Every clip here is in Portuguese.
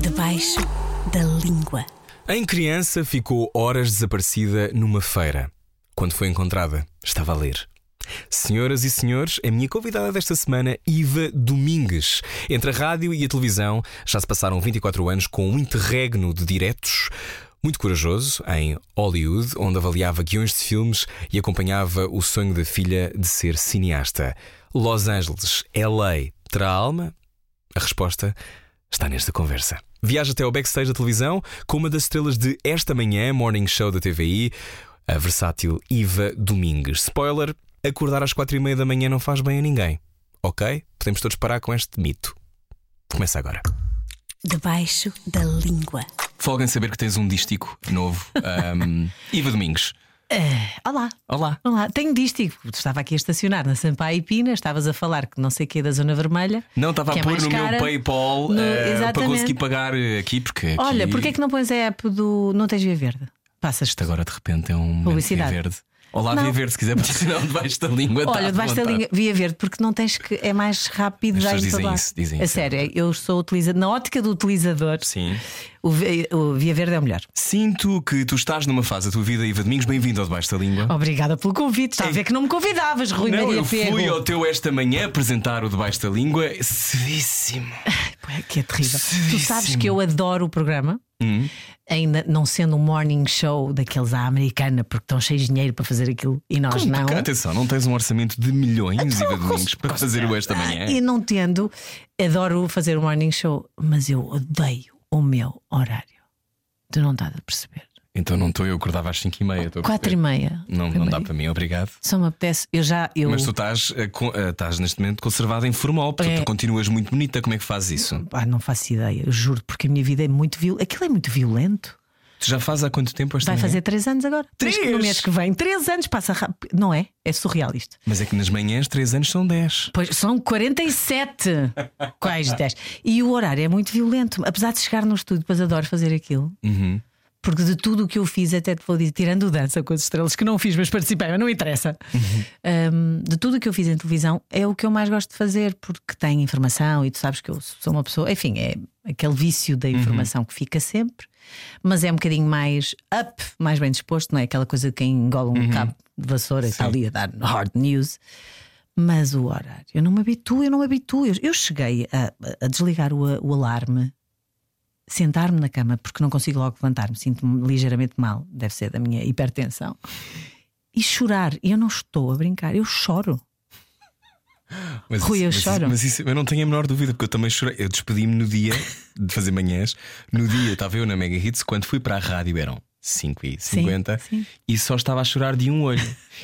Debaixo da língua. Em criança ficou horas desaparecida numa feira. Quando foi encontrada, estava a ler. Senhoras e senhores, a minha convidada desta semana, Iva Domingues. Entre a rádio e a televisão, já se passaram 24 anos com um interregno de diretos. Muito corajoso, em Hollywood, onde avaliava guiões de filmes e acompanhava o sonho da filha de ser cineasta. Los Angeles, LA, terá alma? A resposta está nesta conversa. Viaja até ao backstage da televisão com uma das estrelas de Esta Manhã, Morning Show da TVI, a versátil Iva Domingues. Spoiler: acordar às quatro e meia da manhã não faz bem a ninguém. Ok? Podemos todos parar com este mito. Começa agora. Debaixo da língua. Folga em saber que tens um dístico novo. Um, Iva Domingues. Olá. Olá. Olá, tenho dístico. Estava aqui a estacionar na Sampaio e Pina, estavas a falar que não sei o que da Zona Vermelha. Não, estava a é pôr no cara. meu PayPal No- eh, para conseguir pagar eh, aqui, porque. Aqui... Olha, porquê é que não pões a app do Não Tens Via Verde? Passas Isto agora de repente é um Publicidade. Via verde. Olá, Não. Via Verde, se quiser patrocinar debaixo da língua. Olha, debaixo da linha Via Verde, porque não tens que. É mais rápido As pessoas dizem isso, dizem A isso. sério, eu sou utilizador. Na ótica do utilizador, Sim. O, o Via Verde é o melhor. Sinto que tu estás numa fase da tua vida, Iva Domingos, bem-vindo ao debaixo da língua. Obrigada pelo convite. Está a ver que não me convidavas, Rui não, Maria eu Pego. fui ao teu esta manhã apresentar o debaixo da língua cedíssimo. Pô, Que é terrível. Tu Cedíssimo. sabes que eu adoro o programa, Hum. ainda não sendo um morning show daqueles à americana, porque estão cheios de dinheiro para fazer aquilo e nós não. Porque, atenção, não tens um orçamento de milhões, Então, Iva Domingos, para fazer o esta manhã. E não tendo, adoro fazer o morning show, mas eu odeio o meu horário. Tu não estás a perceber. Então não estou, eu acordava às 5 e meia. Quatro e meia. Não, não dá para mim, obrigado. Só me apetece. Eu já. Eu... Mas tu estás, eh, eh, estás neste momento conservada em formal, porque É. tu continuas muito bonita. Como é que fazes isso? Ah, não faço ideia, juro, porque a minha vida é muito violenta. Aquilo é muito violento. Já fazes há quanto tempo esta Vai manhã? fazer três anos agora. Três? No mês que vem. Três anos passa rápido. Não é? É surreal isto. Mas é que nas manhãs 3 anos são 10. Pois são 47. Quais 10? E o horário é muito violento. Apesar de chegar no estúdio, depois adoro fazer aquilo. Uhum. Porque de tudo o que eu fiz, até te vou dizer, tirando o dança com as estrelas, que não fiz, mas participei, mas não interessa. Um, de tudo o que eu fiz em televisão, é o que eu mais gosto de fazer, porque tem informação e tu sabes que eu sou uma pessoa, enfim, é aquele vício da informação que fica sempre, mas é um bocadinho mais up, mais bem disposto, não é aquela coisa de quem engola um cabo de vassoura e está ali a dar hard news. Mas o horário, eu não me habituo, eu não me habituo. Eu, eu cheguei a, a desligar o, o alarme sentar-me na cama porque não consigo logo levantar-me, sinto-me ligeiramente mal, deve ser da minha hipertensão, e chorar. E eu não estou a brincar, eu choro. Mas Rui, eu mas choro. Mas isso, eu não tenho a menor dúvida, porque eu também chorei. Eu despedi-me no dia de fazer manhãs. No dia estava eu na Mega Hits, quando fui para a rádio eram 5 e 50 sim. e só estava a chorar de um olho.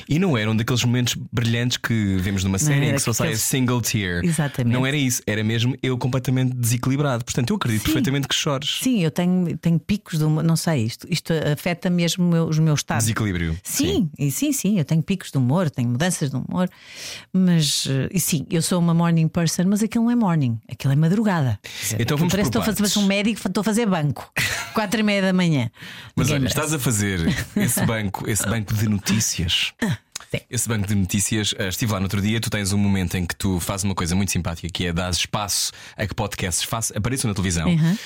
E não eram daqueles momentos brilhantes que vemos numa série em era que só sai a aqueles- single tear. Exatamente. Não era isso, era mesmo eu completamente desequilibrado. Portanto, eu acredito Sim. perfeitamente que chores. Sim, eu tenho, tenho picos de humor, não sei isto, isto afeta mesmo meu- os meus estados. Desequilíbrio. Sim, e sim, sim, eu tenho picos de humor, tenho mudanças de humor, mas eh, e sim, eu sou uma morning person, mas aquilo não é morning, aquilo é madrugada. Então vamos Parece que estou a fazer um médico, estou a fazer banco, quatro e meia da manhã. Mas Ninguém olha. Estás a fazer esse banco, esse banco de notícias. sim. Esse banco de notícias, eh, estive lá no outro dia. Tu tens um momento em que tu fazes uma coisa muito simpática que é dar espaço a que podcasts façam, apareçam na televisão. Uhum.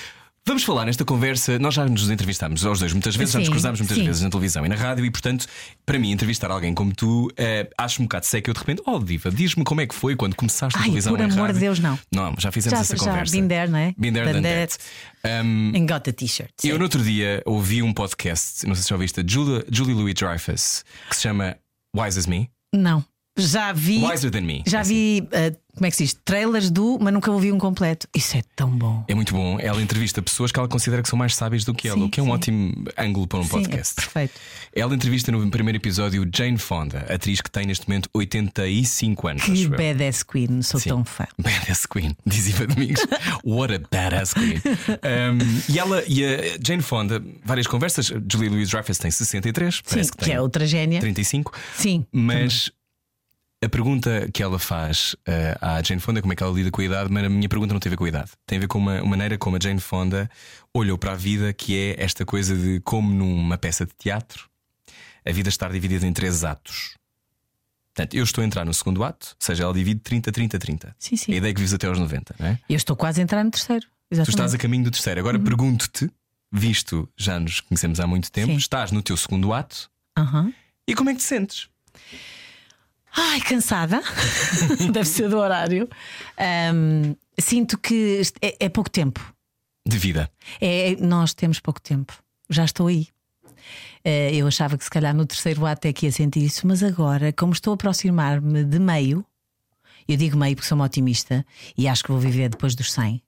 Vamos falar nesta conversa. Nós já nos entrevistámos aos dois muitas vezes, já nos Sim, cruzámos muitas sim. vezes na televisão e na rádio, e portanto, para mim, entrevistar alguém como tu, eh, acho um bocado seco. Eu de repente, oh, Diva, diz-me como é que foi quando começaste na Ai, televisão por amor rádio. de Deus, não. Não, já fizemos Já- essa já, conversa. been there, não é? Been there, Done that. Um, And got the t-shirt. sim. eu no outro dia ouvi um podcast, não sei se já ouviste, Julia, Julie Louis Dreyfus, que se chama Wise as Me. Não. Já vi. Wiser than me. Já É assim. vi, eh, como é que se diz? Trailers do, mas nunca ouvi um completo. Isso é tão bom. É muito bom. Ela entrevista pessoas que ela considera que são mais sábias do que ela, Sim, o que é um sim. ótimo ângulo para um Sim, podcast. é perfeito. Ela entrevista no primeiro episódio Jane Fonda, atriz que tem neste momento 85 anos. Que badass queen, sou tão fã. Badass Queen, diz Iva Domingos. What a badass Queen. Um, e ela e a Jane Fonda, várias conversas. Julie Louis Dreyfus tem 63, Sim, parece que que, tem é outra gênia. 35. Sim. Mas a pergunta que ela faz eh, à Jane Fonda como é que ela lida com a idade, mas a minha pergunta não tem a ver com a idade. Tem a ver com uma, maneira como a Jane Fonda olhou para a vida, que é esta coisa de como numa peça de teatro a vida estar dividida em três atos. Portanto, eu estou a entrar no segundo ato, ou seja, ela divide 30, 30, 30. Sim, sim. A ideia é que vives até aos 90, não é? Eu estou quase a entrar no terceiro. Tu Exatamente. estás a caminho do terceiro. Agora pergunto-te, visto já nos conhecemos há muito tempo, Sim. estás no teu segundo ato Aham. e como é que te sentes? Ai, cansada. Deve ser do horário. Ahm, sinto que é, é pouco tempo. De vida. É, nós temos pouco tempo. Já estou aí. Eh, eu achava que se calhar no terceiro ato é que ia sentir isso, mas agora, como estou a aproximar-me de meio, eu digo meio porque sou uma otimista e acho que vou viver depois dos 100.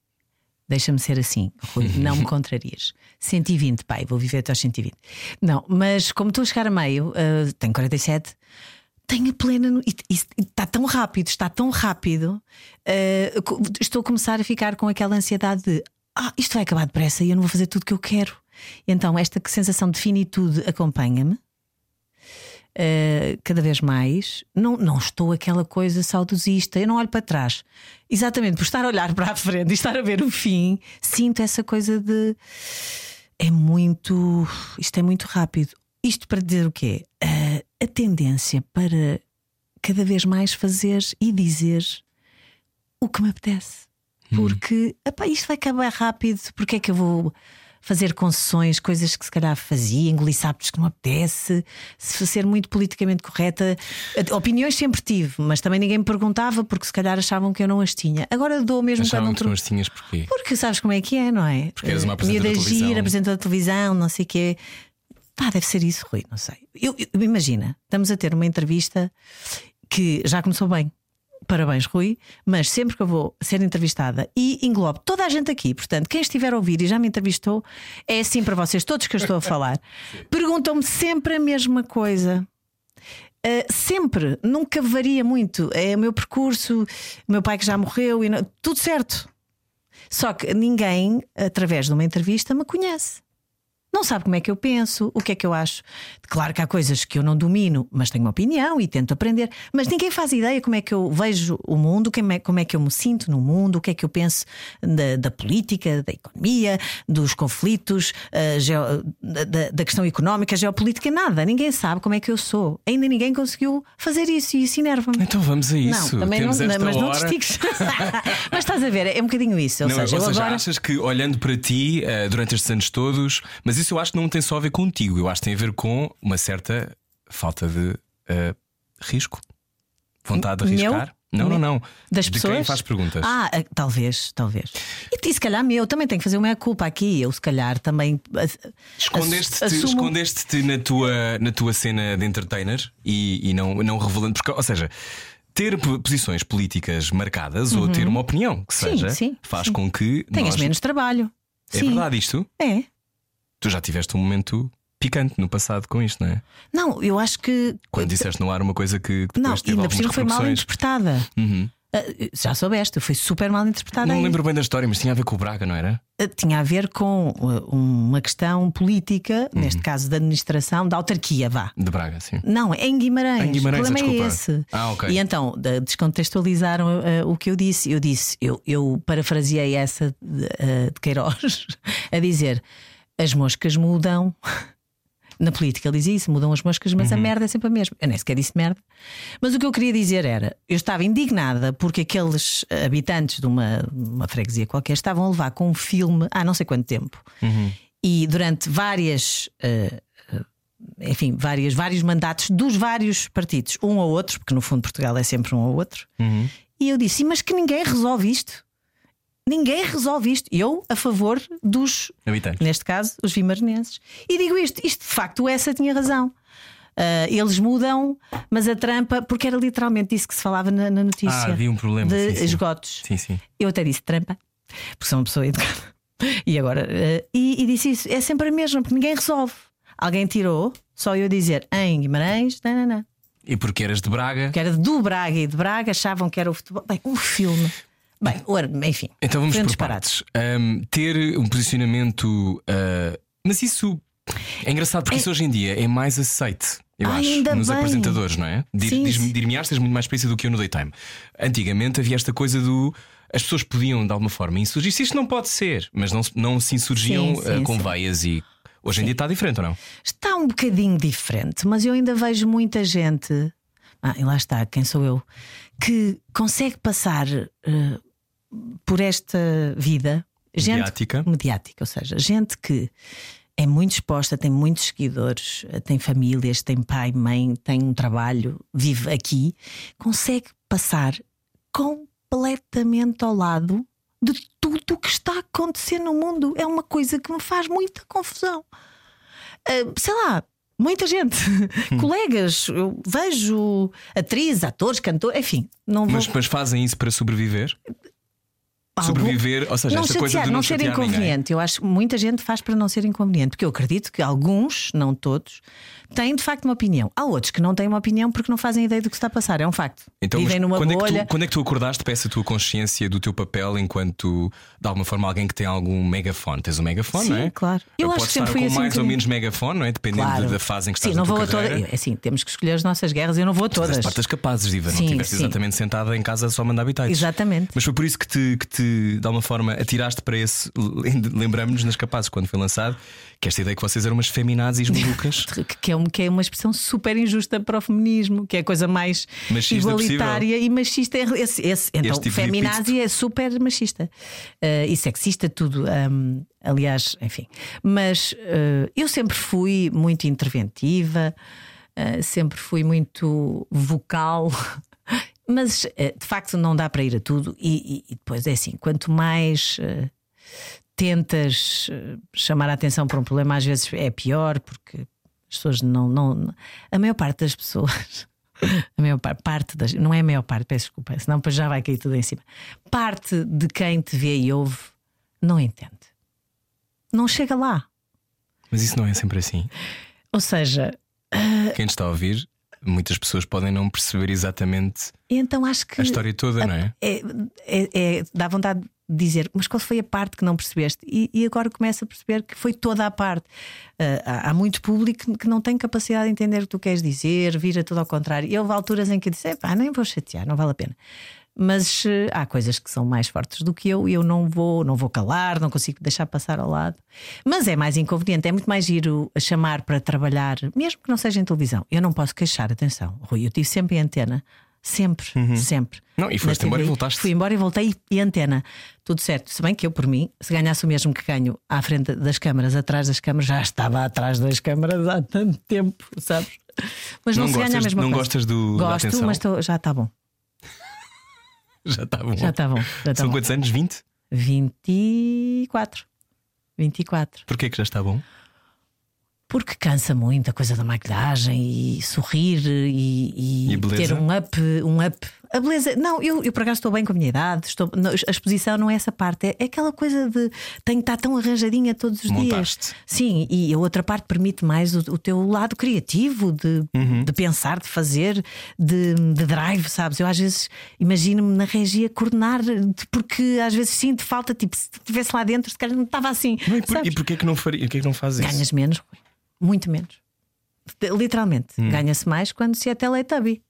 Deixa-me ser assim, Rui, não me contrarias. 120, pai, vou viver até aos 120. Não, mas como estou a chegar a meio, eh, tenho 47, tenho a plena. no- Está tão rápido, está tão rápido. co- estou a começar a ficar com aquela ansiedade de ah, isto vai acabar depressa e eu não vou fazer tudo o que eu quero. Então, esta sensação de finitude acompanha-me. eh, cada vez mais, não, não estou aquela coisa saudosista, eu não olho para trás. Exatamente, por estar a olhar para a frente e estar a ver o fim, sinto essa coisa de é muito. Isto é muito rápido. Isto para dizer o quê? Ah, a tendência para cada vez mais fazer e dizer o que me apetece. Porque epá, isto vai acabar rápido, porque é que eu vou fazer concessões, coisas que se calhar fazia, engolir sapos que não me apetece, se ser muito politicamente correta. Opiniões sempre tive, mas também ninguém me perguntava porque se calhar achavam que eu não as tinha. Agora dou mesmo quando Achavam não que tu as tinhas porquê? porque sabes como é que é, não é? Porque eras uma Eh, apresentadora de televisão. gira, apresentadora de televisão, não sei o quê. Pá, deve ser isso, Rui, não sei. Eu, eu- imagina, estamos a ter uma entrevista que já começou bem. Parabéns, Rui, mas sempre que eu vou ser entrevistada e englobo toda a gente aqui, portanto, quem estiver a ouvir e já me entrevistou, é assim para vocês, todos que eu estou a falar, perguntam-me sempre a mesma coisa. Uh, sempre, nunca varia muito. É o meu percurso, o meu pai que já morreu, e não- tudo certo. Só que ninguém, através de uma entrevista, me conhece. Não sabe como é que eu penso, o que é que eu acho. Claro que há coisas que eu não domino, mas tenho uma opinião e tento aprender. Mas ninguém faz ideia como é que eu vejo o mundo, como é, é que eu me sinto no mundo, o que é que eu penso da, da política, da economia, dos conflitos, ah, geo- da- da, questão económica, geopolítica, nada. Ninguém sabe como é que eu sou. Ainda ninguém conseguiu fazer isso e isso enerva-me. Então vamos a isso. Não, também não, Temos esta mas não hora. te estiques. mas estás a ver, é um bocadinho isso. Ou Não, seja, eu agora. achas que olhando para ti eh, durante estes anos todos, mas isso eu acho que não tem só a ver contigo, eu acho que tem a ver com uma certa falta de eh, risco, vontade de Meu? arriscar. Não, não, não. Das de pessoas? quem faz perguntas. Ah, ah, talvez, talvez. E, e se calhar meu, também tenho que fazer uma culpa aqui. Eu, se calhar, também. Escondeste-te assumo- escondeste na, tua, na tua cena de entertainer e, e não, não revelando. Porque, ou seja, ter posições políticas marcadas ou ter uma opinião que Uhum. Sim, seja sim, faz sim. com que. Tenhas nós... menos trabalho. É Sim. verdade isto? É. Tu já tiveste um momento picante no passado com isto, não é? Não, eu acho que. Quando disseste no ar uma coisa que Não, depois teve ainda por cima foi mal interpretada. Uhum. Ah, já soubeste, foi super mal interpretada. Não lembro bem da história, mas tinha a ver com o Braga, não era? Ah, Tinha a ver com ah, uma questão política, Uhum. neste caso da administração, da autarquia, vá. De Braga, sim. Não, é em Guimarães. Em Guimarães, o problema é esse. Ah, ok. E então de- descontextualizaram o que eu disse. Eu disse, eu, eu parafraseei essa de, de Queiroz a dizer: as moscas mudam. Na política ele dizia isso, mudam as moscas, mas a Uhum. merda é sempre a mesma. Eu nem sequer disse merda. Mas o que eu queria dizer era: eu estava indignada porque aqueles habitantes de uma, uma freguesia qualquer estavam a levar com um filme há não sei quanto tempo. Uhum. E durante várias eh, enfim, várias, vários mandatos dos vários partidos, um ou outro, porque no fundo Portugal é sempre um ou outro. Uhum. E eu disse: Mas que ninguém resolve isto. Ninguém resolve isto. Eu a favor dos, Habitantes. neste caso, os vimarenenses. E digo isto: isto de facto, essa tinha razão. Ah, eles mudam, mas a trampa, porque era literalmente disso que se falava na, na notícia Ah, havia um problema. de sim, sim. esgotos. Sim, sim. Eu até disse trampa, porque sou uma pessoa educada. E agora, eh, e, e disse isso, é sempre a mesma, porque ninguém resolve. Alguém tirou, só eu dizer em Guimarães, não, não, não. E porque eras de Braga. Que era do Braga e de Braga, achavam que era o futebol. Bem, um filme. Bem, enfim. Então vamos um por. Ahm, ter um posicionamento. ah, mas isso é engraçado porque isso hoje em dia é mais aceite. Eu Ai, acho, nos bem. apresentadores, não é? Sim, sim. Dir-me-ás, tens muito mais experiência do que eu no daytime. Antigamente havia esta coisa do. As pessoas podiam, de alguma forma, insurgir. Se isto não pode ser, mas não, não se insurgiam Sim, sim, ah, com sim. veias e. Hoje em dia está diferente ou não? Está um bocadinho diferente, mas eu ainda vejo muita gente. ah, e lá está, quem sou eu, que consegue passar eh, por esta vida gente Mediática. mediática, ou seja, gente que é muito exposta, tem muitos seguidores, tem famílias, tem pai, mãe, tem um trabalho, vive aqui, consegue passar completamente ao lado de tudo o que está a acontecer no mundo. É uma coisa que me faz muita confusão. Ah, sei lá. Muita gente, colegas, eu vejo atrizes, atores, cantores, enfim, não vou. Mas, mas fazem isso para sobreviver? Algum- Sobreviver, ou seja, não esta chatear, coisa de não, não ser chatear ninguém. inconveniente. Eu acho que muita gente faz para não ser inconveniente, porque eu acredito que alguns, não todos, têm de facto uma opinião. Há outros que não têm uma opinião porque não fazem ideia do que está a passar. É um facto. Então, Vivem numa quando, é que bolha. tu, quando é que tu acordaste para essa tua consciência do teu papel enquanto, de alguma forma, alguém que tem algum megafone? Tens um megafone, Sim, não é? claro. Eu acho Podes que sempre fui com assim um mais ou menos megafone, não é? Dependendo Claro. da fase em que estás Sim, na não vou a toda. carreira. É Assim, temos que escolher as nossas guerras. Eu não vou a Das todas. partes capazes, Diva. Não Sim, estiveste sim. exatamente sentada em casa só a mandar habitats. Exatamente. Mas foi por isso que te, que te, de alguma forma, atiraste para esse. Lembramos-nos nas capazes, quando foi lançado, que esta ideia que vocês eram umas feminazes malucas. que que é, um- que é uma expressão super injusta para o feminismo, que é a coisa mais Machista igualitária e machista. Esse, esse- então, tipo feminazi é super machista Eh, e sexista, tudo. Ahm, aliás, enfim. Mas eh, eu sempre fui muito interventiva, eh, sempre fui muito vocal. Mas de facto não dá para ir a tudo, e, e- e depois é assim: quanto mais tentas chamar a atenção para um problema, às vezes é pior, porque as pessoas não. não a maior parte das pessoas. A maior parte, parte das, não é a maior parte, peço desculpa, senão depois já vai cair tudo em cima. Parte de quem te vê e ouve não entende. Não chega lá. Mas isso não é sempre assim. Ou seja, Quem te está a ouvir, muitas pessoas podem não perceber exatamente então acho que a história toda, não é? é, é, é- dá vontade de dizer, mas qual foi a parte que não percebeste? E, e agora começo a perceber que foi toda a parte. Ah, há, há muito público que- não tem capacidade de entender o que tu queres dizer, vira tudo ao contrário. E houve alturas em que eu disse: pá, nem vou chatear, não vale a pena. Mas eh, há coisas que são mais fortes do que eu e eu não vou, não vou calar, não consigo deixar passar ao lado. Mas é mais inconveniente, é muito mais giro chamar para trabalhar, mesmo que não seja em televisão. Eu não posso queixar, atenção, Rui, eu tive sempre em antena, sempre, sempre. Uhum. Não, e foste embora e voltaste. Fui embora e voltei e antena. Tudo certo. Se bem que eu, por mim, se ganhasse o mesmo que ganho à frente das câmaras, atrás das câmaras, já estava atrás das câmaras há tanto tempo, sabes? Mas não, Não se ganha a mesma não coisa. gostas do- Gosto, mas tô- já está bom. Já está bom. Já está bom. Já está São bom. quantos anos? 20? 24. 24. Porquê que já está bom? Porque cansa muito a coisa da maquilhagem e sorrir e, e E ter um up, um up. A beleza, não, eu, eu por acaso estou bem com a minha idade, estou, não, a exposição não é essa parte, é, é aquela coisa de tenho que estar tão arranjadinha todos os Montaste. dias. Sim, e a outra parte permite mais o, o teu lado criativo de, Uhum. de pensar, de fazer, de, de drive, sabes? Eu às vezes imagino-me na regia coordenar, porque às vezes sinto falta, tipo, se estivesse lá dentro, se calhar não estava assim. Não, e, por, e porquê que não faria? Porquê que não fazes? Ganhas menos, Rui. Muito menos. Literalmente, Hum. ganha-se mais quando se é Teletubby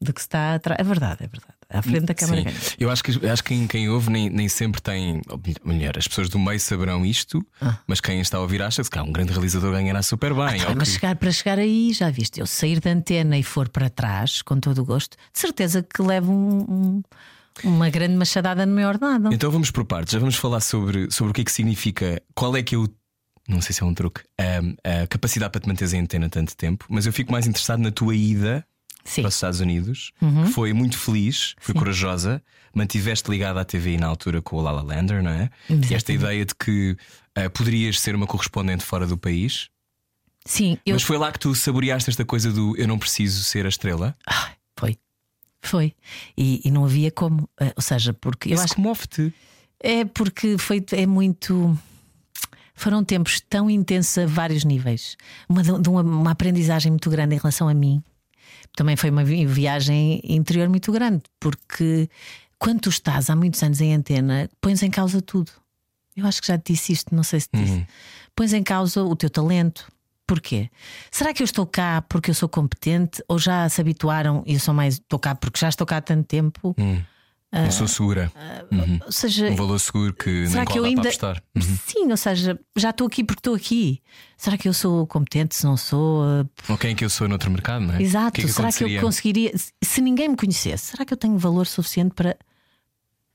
do que se está atrás. É verdade, é verdade. À frente da câmara Sim. Eu acho que, acho que quem, quem ouve nem, nem sempre tem. ou Melhor, as pessoas do meio saberão isto, mas quem está a ouvir acha que um grande realizador ganhará super bem. Ah, ou mas que- chegar, para chegar aí, já viste, eu sair da antena e for para trás, com todo o gosto, de certeza que levo um- um- uma grande machadada no meu ordenado. Então vamos por partes, já vamos falar sobre, sobre o que é que significa, qual é que é o. Não sei se é um truque, a, a capacidade para te manteres em antena tanto tempo, mas eu fico mais interessado na tua ida Sim. para os Estados Unidos, Uhum. que foi muito feliz, foi corajosa, mantiveste ligada à TV na altura com o Lala Lander, não é? E esta Exatamente. ideia de que ah, poderias ser uma correspondente fora do país, Sim, eu. mas foi lá que tu saboreaste esta coisa do eu não preciso ser a estrela. Ai, foi. Foi. E, e não havia como. eh, Ou seja, porque eu Isso acho comove-te. É porque foi, é muito. Foram tempos tão intensos a vários níveis. Uma, de uma, uma aprendizagem muito grande em relação a mim. Também foi uma vi- viagem interior muito grande, porque quando tu estás há muitos anos em antena, pões em causa tudo. Eu acho que já te disse isto, não sei se te disse. Pões em causa o teu talento. Porquê? Será que eu estou cá porque eu sou competente ou já se habituaram e eu sou mais estou cá porque já estou cá há tanto tempo? Não sou segura. Uhum. Ou seja, Um valor seguro que será que eu ainda. Uhum. Sim, ou seja, já estou aqui porque estou aqui. Será que eu sou competente? Se não sou. Uh, Ou quem é que eu sou noutro mercado, não é? Exato. Que é que será que eu conseguiria. se- Se ninguém me conhecesse, será que eu tenho valor suficiente para.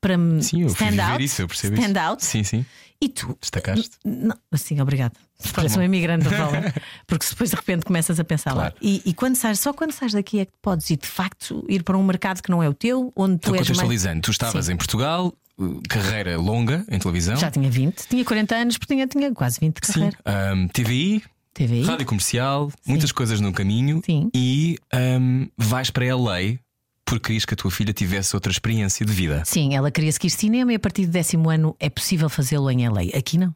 Para me Sim, stand out? isso, stand isso. out? Sim, sim. E tu? Destacaste. Não, assim, obrigado. Parece um imigrante da bola. Porque depois de repente começas a pensar Claro. lá. E, e quando sais, só quando sais daqui é que podes ir de facto ir para um mercado que não é o teu, onde tu Então, és mais. contextualizando, tu estavas em Portugal, uh, carreira longa em televisão. Já tinha 20, tinha 40 anos, porque tinha, tinha quase 20 de Sim. carreira. Ahm, TVI, TVI. rádio comercial, muitas coisas no caminho Sim. e ahm, vais para LA porque querias que a tua filha tivesse outra experiência de vida. Sim, ela queria seguir cinema e a partir do décimo ano é possível fazê-lo em LA. Aqui não.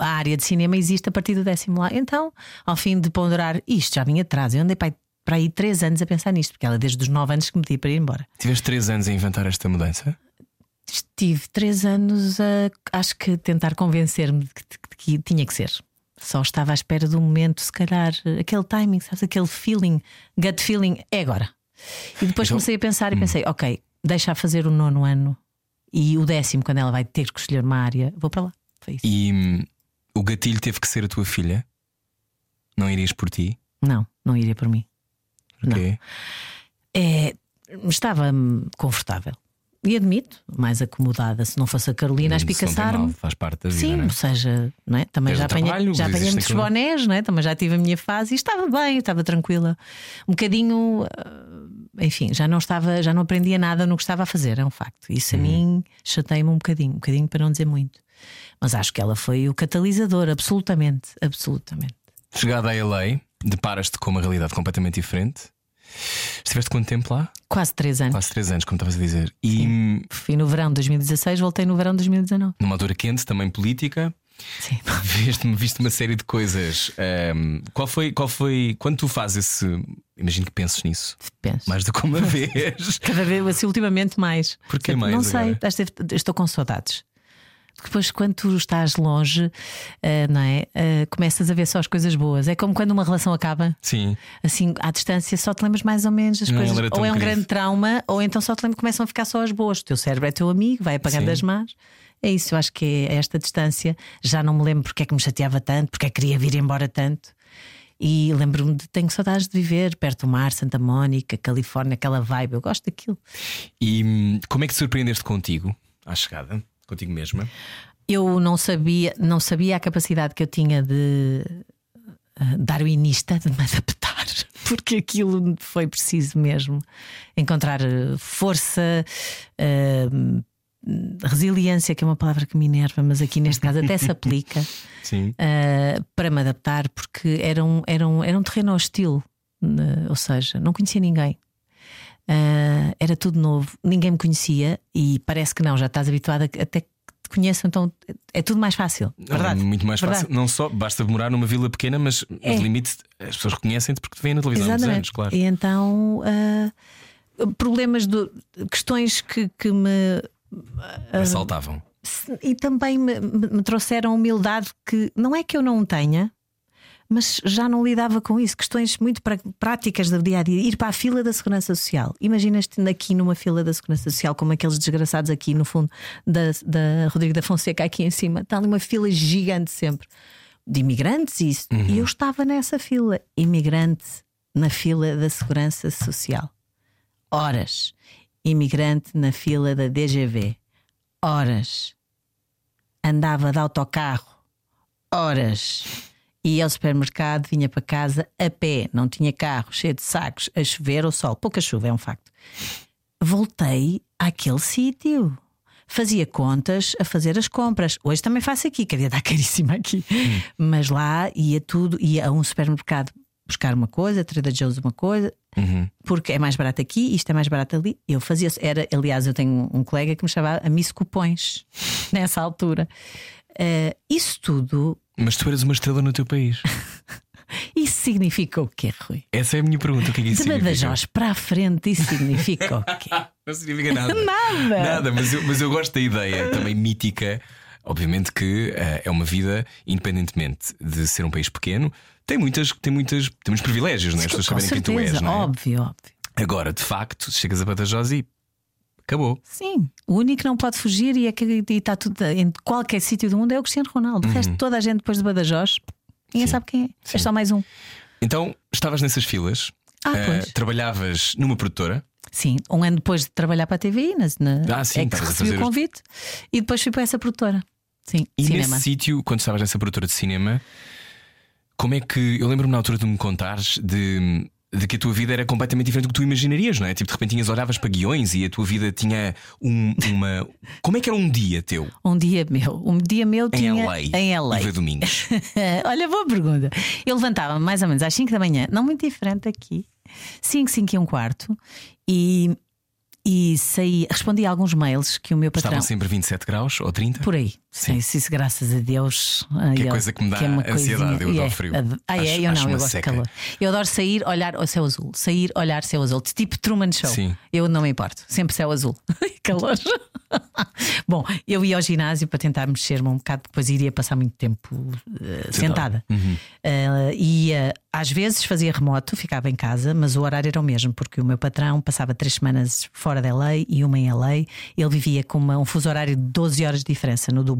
A área de cinema existe a partir do décimo lá. Então, ao fim de ponderar isto, já vinha atrás. Eu andei para para aí três anos a pensar nisto, porque ela desde os nove anos que me pediu para ir embora. Tiveste três anos a inventar esta mudança? Estive três anos a acho que tentar convencer-me de que, de que tinha que ser. Só estava à espera do momento, se calhar, aquele timing, sabes, aquele feeling, gut feeling, é agora. E depois Então- comecei a pensar e pensei, ok, deixa a fazer o nono ano e o décimo, quando ela vai ter que escolher uma área, vou para lá. Foi isso. E hum, o gatilho teve que ser a tua filha? Não irias por ti? Não, não iria por mim. Porquê? É, estava hum, confortável. E admito, mais acomodada. Se não fosse a Carolina a espicaçar-me. faz parte da vida. Sim, é? ou seja, não é? também Tens já apanhei, trabalho, já apanhei muitos aquilo. bonés, não é? também já tive a minha fase e estava bem, estava tranquila. Um bocadinho, ah, enfim, já não estava, já não aprendia nada no que estava a fazer, é um facto. Isso Uhum. a mim chateia-me um bocadinho, um bocadinho para não dizer muito. Mas acho que ela foi o catalisador, absolutamente, absolutamente. Chegada a LA, deparas-te com uma realidade completamente diferente. Estiveste quanto tempo lá? Quase três anos. Quase três anos, como estavas a dizer. E Fui no verão de 2016, voltei no verão de 2019. numa altura quente, também política, Sim. viste, viste uma série de coisas. Hum, qual foi, qual foi. Quando tu fazes esse. Imagino que penses nisso. Penso. Mais do que uma vez. Cada vez, assim, ultimamente mais. Porquê mais Não sei, agora? que estou com saudades. Depois, quando tu estás longe, eh, não é? Eh, começas a ver só as coisas boas. É como quando uma relação acaba, Sim. assim, à distância, só te lembras mais ou menos das Não, coisas. Ou é um grande trauma, ou então só te lembras, começam a ficar só as boas. O teu cérebro é teu amigo, vai apagando Sim. as más. É isso, eu acho que é esta distância. Já não me lembro porque é que me chateava tanto, porque é que queria vir embora tanto. E lembro-me de tenho saudades de viver perto do mar, Santa Mónica, Califórnia, aquela vibe. Eu gosto daquilo. E hum, como é que te surpreendeste contigo à chegada? Contigo mesma? eu não sabia, não sabia a capacidade que eu tinha de uh, darwinista de me adaptar, porque aquilo foi preciso mesmo encontrar uh, força, uh, resiliência, que é uma palavra que me enerva, mas aqui neste caso até se aplica Sim. uh, para me adaptar, porque era um, era um, era um terreno hostil, uh, ou seja, não conhecia ninguém. Uh, era tudo novo, ninguém me conhecia e parece que não, já estás habituado a, até que te conheçam, então é tudo mais fácil. Verdade. É muito mais Verdade. fácil. Não só basta morar numa vila pequena, mas É. no limite as pessoas reconhecem-te porque te veem na televisão há anos, claro. E então uh, problemas, do, questões que, que me Assaltavam. e também me, me- trouxeram humildade que não é que eu não tenha, mas já não lidava com isso. Questões muito práticas do dia a dia. Ir para a fila da Segurança Social. Imaginas-te aqui numa fila da Segurança Social, como aqueles desgraçados aqui no fundo da, da Rodrigo da Fonseca, aqui em cima. Está ali uma fila gigante sempre de imigrantes. E, isso. e eu estava nessa fila, imigrante na fila da Segurança Social. Horas. Imigrante na fila da DGV. Horas andava de autocarro horas. Ia ao supermercado, vinha para casa a pé, não tinha carro, cheio de sacos, a chover ou sol, pouca chuva, é um facto. Voltei àquele sítio. Fazia contas a fazer as compras. Hoje também faço aqui, queria dar caríssima aqui. Mas lá ia tudo, ia a um supermercado buscar uma coisa, Trader Joe's uma coisa, porque é mais barato aqui, isto é mais barato ali. Eu fazia, era, aliás, eu tenho um colega que me chamava a Miss Cupões nessa altura. Eh, isso tudo, Mas tu eras uma estrela no teu país. isso significa o quê, Rui? Essa é a minha pergunta. O que é que isso De significa? Badajoz para a frente, isso significa o quê? Não significa nada. Nada. Nada, mas eu, mas eu gosto da ideia também mítica. Obviamente que eh, é uma vida, independentemente de ser um país pequeno, tem muitas, tem muitas, tem muitos privilégios, não é? As pessoas saberem quem tu és, certeza, não é? óbvio, óbvio. Agora, de facto, chegas a Badajoz e acabou. Sim, o único que não pode fugir e é que e está tudo em qualquer sítio do mundo é o Cristiano Ronaldo. O resto, toda a gente depois de Badajoz, ninguém Uhum. Sim. sabe quem é. Sim. É só mais um. Então, estavas nessas filas, Ah, pois. trabalhavas numa produtora. Sim, um ano depois de trabalhar para a TVI, na, na- Ah, sim, é que recebi o os- convite e depois fui para essa produtora. Sim, E cinema. nesse sítio, quando estavas nessa produtora de cinema, como é que. Eu lembro-me na altura de me contares de. De que a tua vida era completamente diferente do que tu imaginarias, não é? Tipo, de repente tinhas, olhavas para guiões e a tua vida tinha um- uma. Como é que era um dia teu Um dia meu, um dia meu em tinha LA? em LA. Iva Domingos. Olha, boa pergunta. Eu levantava-me mais ou menos às 5 da manhã, não muito diferente aqui, 5, 5 e um quarto, e, e saí, respondi a alguns mails que o meu patrão. Estavam sempre 27 graus ou 30? Por aí, Sim. sim. Isso, graças a Deus. Que é eu- coisa que me dá uma ansiedade, coisinha- eu e adoro é, frio. Ah, é? Acho- eu não, eu gosto seca. de calor. Eu adoro sair, olhar o céu azul. Sair, olhar céu azul. Tipo Truman Show. Sim. Eu não me importo. Sempre céu azul. calor. Bom, eu ia ao ginásio para tentar mexer-me um bocado, depois iria passar muito tempo eh, sentada. Uhum. Eh, ia, às vezes fazia remoto, ficava em casa, mas o horário era o mesmo, porque o meu patrão passava três semanas fora da LA e uma em LA. Ele vivia com uma- um fuso horário de 12 horas de diferença no Dubai.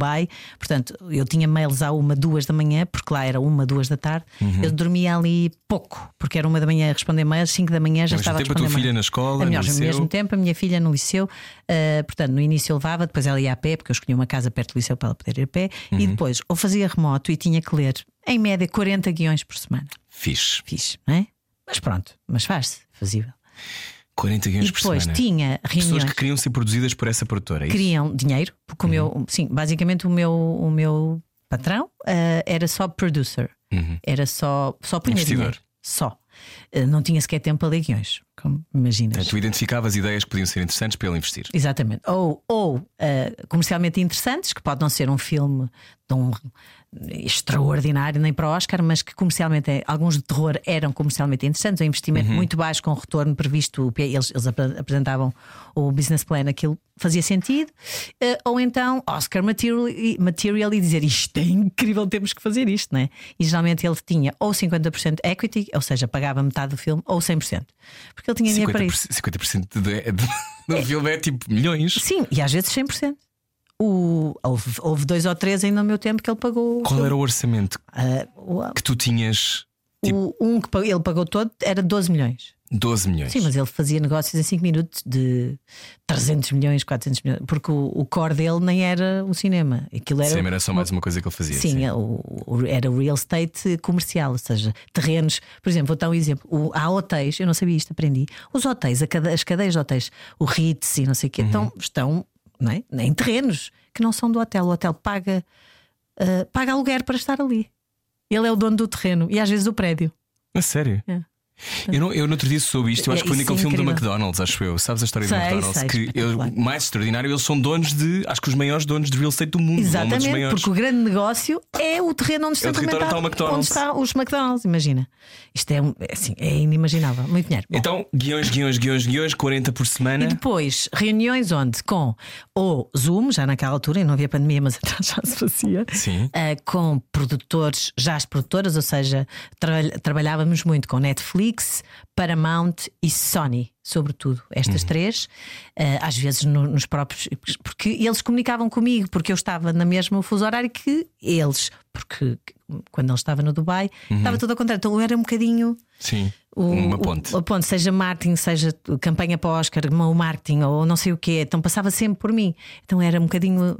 Portanto, eu tinha mails à uma, duas da manhã, porque lá era uma, duas da tarde. Uhum. Eu dormia ali pouco, porque era uma da manhã a responder mails, cinco da manhã já Ao mesmo estava tempo, a a tua responder filha na escola, A no melhor, ao liceu? mesmo tempo, a minha filha no liceu. Uh, portanto, no início eu levava, depois ela ia a pé, porque eu escolhi uma casa perto do liceu para ela poder ir a pé. Uhum. E depois, ou fazia remoto e tinha que ler, em média, 40 guiões por semana. Fixe. Fiz, não é? Mas pronto, mas faz-se, fazível. 40 E guiões por depois semana. tinha Pessoas reuniões que queriam ser produzidas por essa produtora. é queriam dinheiro, porque o Uhum. meu, sim, basicamente o meu, o meu patrão uh, era só producer, Uhum. era só, só punha Investidor. dinheiro, só. Uh, não tinha sequer tempo para ler guiões, como imaginas. Portanto, tu identificavas ideias que podiam ser interessantes para ele investir. Exatamente. Ou, ou eh, comercialmente interessantes, que pode não ser um filme um extraordinário nem para o Oscar, mas que comercialmente é- alguns de terror eram comercialmente interessantes, um investimento muito baixo com retorno previsto. Eles, eles apre- apresentavam o business plan, aquilo fazia sentido. Eh, ou então Oscar material, material e dizer isto é incrível, temos que fazer isto, não é? E geralmente ele tinha ou 50% equity, ou seja, pagava metade do filme, ou 100%, porque ele tinha dinheiro para isso. 50%, 50% de, de, do filme é tipo milhões. Sim, e às vezes 100%. O, houve, houve dois ou três ainda no meu tempo que ele pagou. Qual era o orçamento o, que tu tinhas? o- um que ele pagou todo era 12 milhões. 12 milhões. Sim, mas ele fazia negócios em 5 minutos de 300 milhões, 400 milhões, porque o, o core dele nem era o cinema. Aquilo era, Sim, era só mais uma coisa que ele fazia. Sim, é o- o- era o real estate comercial, ou seja, terrenos. Por exemplo, vou dar um exemplo. O- há hotéis, eu não sabia isto, aprendi. Os hotéis, cade- as cadeias de hotéis, o Ritz e não sei o quê, estão, estão não é? em terrenos que não são do hotel. O hotel paga, ah, paga aluguer para estar ali. Ele é o dono do terreno e às vezes do prédio. A sério? É. Eu, não, eu no outro dia soube isto, eu É, acho que foi isso naquele é filme do. McDonald's, acho eu. Sabes a história do Sei, McDonald's? sei, que eu, mais extraordinário, eles são donos de, acho que os maiores donos de real estate do mundo. Exatamente, porque o grande negócio é o terreno onde está o está McDonald's. Onde está os McDonald's, imagina. Isto é, é assim, é inimaginável. Muito dinheiro. Bom. Então, guiões, guiões, guiões, guiões, 40 por semana. E depois, reuniões onde? Com o Zoom, já naquela altura, e não havia pandemia, mas atrás já se fazia. Sim. ah, com produtores, já as produtoras, ou seja, tra- trabalhávamos muito com Netflix, Paramount e Sony, sobretudo, estas três, ah, às vezes no- nos próprios. Porque eles comunicavam comigo, porque eu estava na mesma fuso horário que eles, porque quando ele estava no Dubai, estava tudo ao contrário. Então eu era um bocadinho. Sim. O, uma o- ponte. a ponte, seja marketing, seja campanha para o Oscar, o marketing ou não sei o quê. Então passava sempre por mim. Então era um bocadinho uh,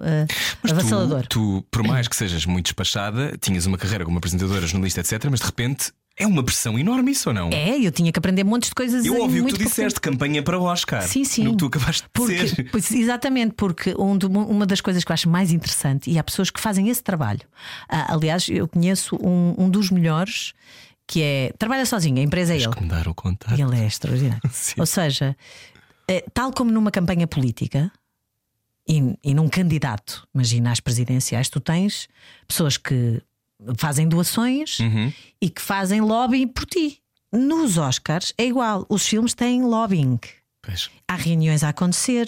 Mas avassalador. tu, tu, por mais que sejas muito despachada, tinhas uma carreira como apresentadora, jornalista, etc., mas de repente é uma pressão enorme isso ou não? É, eu tinha que aprender montes de coisas. Eu ouvi o que tu pouco disseste, campanha para o Oscar. Sim, sim. No que tu acabaste de Porque, dizer. pois, exatamente, porque um uma das coisas que eu acho mais interessante, e há pessoas que fazem esse trabalho. Ah, aliás, eu conheço um, um dos melhores que é. Trabalha sozinho, a empresa é ele. Que me dar o contato. E ele é extraordinário. Sim. Ou seja, eh, tal como numa campanha política e, e num candidato, imagina às presidenciais, tu tens pessoas que fazem doações Uhum. e que fazem lobbying por ti. Nos Oscars é igual, os filmes têm lobbying. Pois. Há reuniões a acontecer,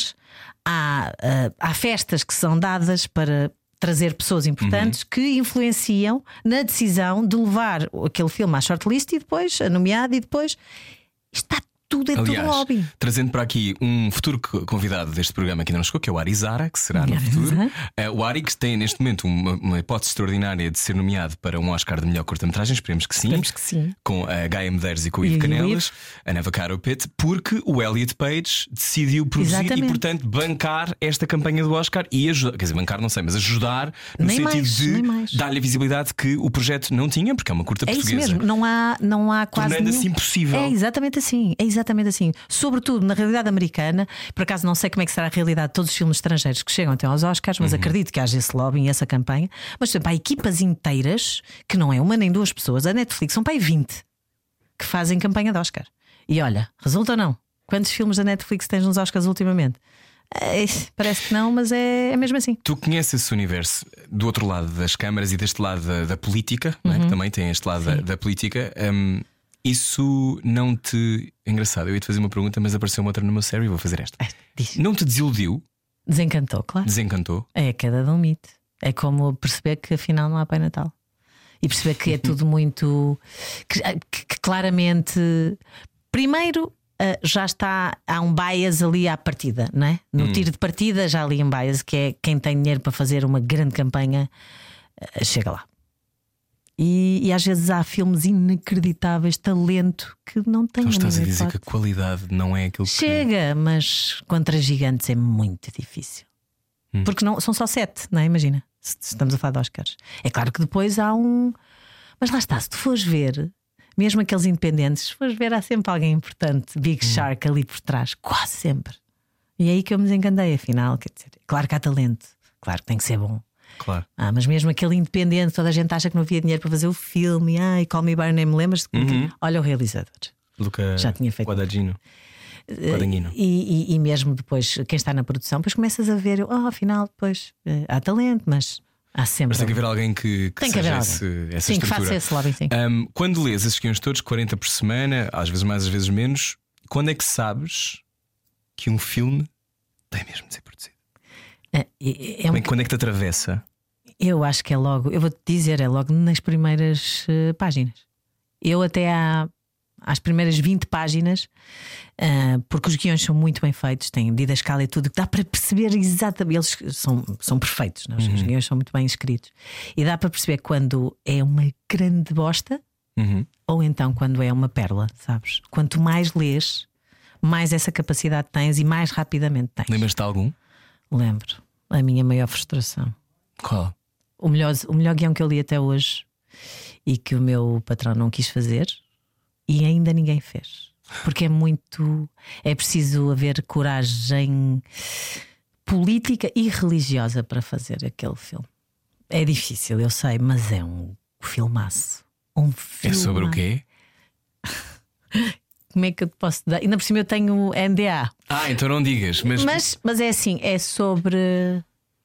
há, ah, há festas que são dadas para trazer pessoas importantes que influenciam na decisão de levar aquele filme à shortlist e depois a nomeado e depois está tudo é Aliás, tudo lobby. trazendo para aqui um futuro co- convidado deste programa que ainda não chegou, que é o Ari Zara, que será no futuro. Eh, o Ari, que tem neste momento uma, uma hipótese extraordinária de ser nomeado para um Oscar de melhor curta-metragem, esperemos que sim. Esperemos que sim. Com a Gaia Medeiros e com o E Ivo Canelas, a Neva Caro Pitt, porque o Elliot Page decidiu produzir e, Exatamente. portanto, bancar esta campanha do Oscar e ajudar, quer dizer, bancar não sei, mas ajudar no Nem sentido mais, de dar-lhe a visibilidade que o projeto não tinha, porque é uma curta É isso portuguesa. mesmo, não há, não há quase. Tornando nenhum- assim impossível. É exatamente assim, é exatamente assim. Sobretudo na realidade americana, por acaso não sei como é que será a realidade de todos os filmes estrangeiros que chegam até aos Oscars, Uhum. mas acredito que haja esse lobby e essa campanha. Mas, por exemplo, há equipas inteiras, que não é uma nem duas pessoas, a Netflix são para aí 20 que fazem campanha de Oscar. E olha, resulta ou não? Quantos filmes da Netflix tens nos Oscars ultimamente? É, parece que não, mas é, é mesmo assim. Tu conheces esse universo do outro lado das câmaras e deste lado da, da política, é? Uhum. que também tem este lado da, da política. hum, isso não te. Engraçado, eu ia te fazer uma pergunta, mas apareceu uma outra no meu cérebro e vou fazer esta. Diz. Não te desiludiu? Desencantou, claro. Desencantou? É a queda de um mito. É como perceber que afinal não há Pai Natal. E perceber que é tudo muito. que, que- que claramente. Primeiro. ah, já está, há um bias ali à partida, não é? No tiro de partida já há ali um bias que é quem tem dinheiro para fazer uma grande campanha ah, chega lá. E, e às vezes há filmes inacreditáveis, talento que não tem Então estás a dizer que a qualidade não é aquilo que. Chega, mas contra gigantes é muito difícil. Hum. Porque não, são só sete, não é? Imagina, se se estamos a falar de Oscars. É claro que depois há um. Mas lá está, se tu fores ver, mesmo aqueles independentes, se fores ver, há sempre alguém importante, Big Hum. Shark ali por trás, quase sempre. E é aí que eu me desencantei, afinal. Quer dizer, claro que há talento, claro que tem que ser bom. Claro. Ah, mas mesmo aquele independente, toda a gente acha que não havia dinheiro para fazer o filme. Ai, Call Me By Your Name, lembras-te? Uhum. Olha o realizador. Luca Já tinha feito. Guadagnino. Guadagnino. E, e- e mesmo depois, quem está na produção, depois começas a ver, oh, afinal, depois eh, há talento, mas há sempre. Mas tem que haver alguém que, que Tem que seja haver esse, alguém. essa Sim, que estrutura. faça esse lobby, sim. Hum, quando lês esses guiões todos, 40 por semana, às vezes mais, às vezes menos, quando é que sabes que um filme tem mesmo de ser produzido? É, é- é um- Quando é que te atravessa? eu acho que é logo, eu vou-te dizer, é logo nas primeiras eh, páginas. Eu até há, às primeiras 20 páginas, ah, porque os guiões são muito bem feitos, têm medida, escala e tudo, que dá para perceber exatamente. Eles são, são perfeitos, não é? os Uhum. guiões são muito bem escritos. E dá para perceber quando é uma grande bosta Uhum. ou então quando é uma pérola, sabes? Quanto mais lês, mais essa capacidade tens e mais rapidamente tens. Lembras-te de algum? Lembro. A minha maior frustração. Qual? O melhor, o melhor guião que eu li até hoje e que o meu patrão não quis fazer e ainda ninguém fez. Porque é muito. É preciso haver coragem política e religiosa para fazer aquele filme. É difícil, eu sei, mas é um filmaço. Um É filme. sobre o quê? Como é que eu te posso dar? Ainda por cima eu tenho NDA. Ah, então não digas, mas, Mas, mas é assim, é sobre.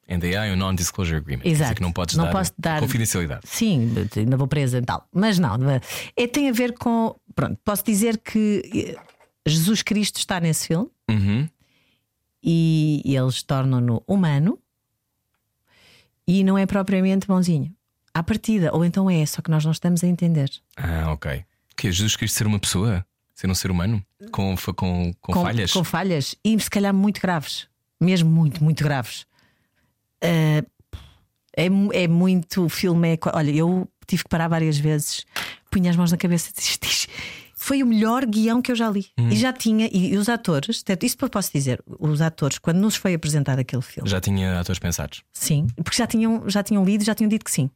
NDA é um Non-Disclosure Agreement. Exato. que não podes Não dar, posso dar- confidencialidade. Sim, ainda vou presa e tal. Mas não, é, tem a ver com. Pronto, posso dizer que eh, Jesus Cristo está nesse filme Uhum. e eles tornam-no humano e não é propriamente bonzinho. À partida, ou então é, só que nós não estamos a entender. Ah, ok. Que é Jesus Cristo ser uma pessoa? Ser um ser humano? Com, fa- com, com, falhas? Com falhas e se calhar muito graves. Mesmo muito, muito graves. Ah, é, é muito. O filme é. Olha, eu tive que parar várias vezes, punha as mãos na cabeça e disse: "Isto Foi o melhor guião que eu já li. Uhum. E já tinha, e, e os atores, isso eu posso dizer, os atores, quando nos foi apresentado aquele filme, Já tinha atores pensados. sim, porque já tinham, já tinham lido, já tinham dito que sim.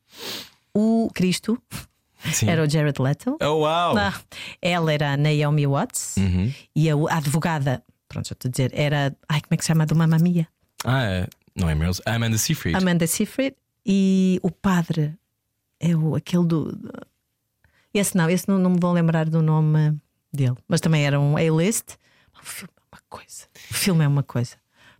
O Cristo Sim. era o Jared Leto. Oh, uau! Ah, ela era a Naomi Watts Uhum. e a, a advogada, pronto, já estou a dizer, era. Ai, como é que se chama? Do Mamma Mia? Ah, é- não é Meryl. Ah, Amanda Seyfried. Amanda Seyfried e o padre é o, aquele do. do- Esse não, esse não, não me vou lembrar do nome dele, mas também era um A-list. O filme é uma coisa. O filme é uma coisa.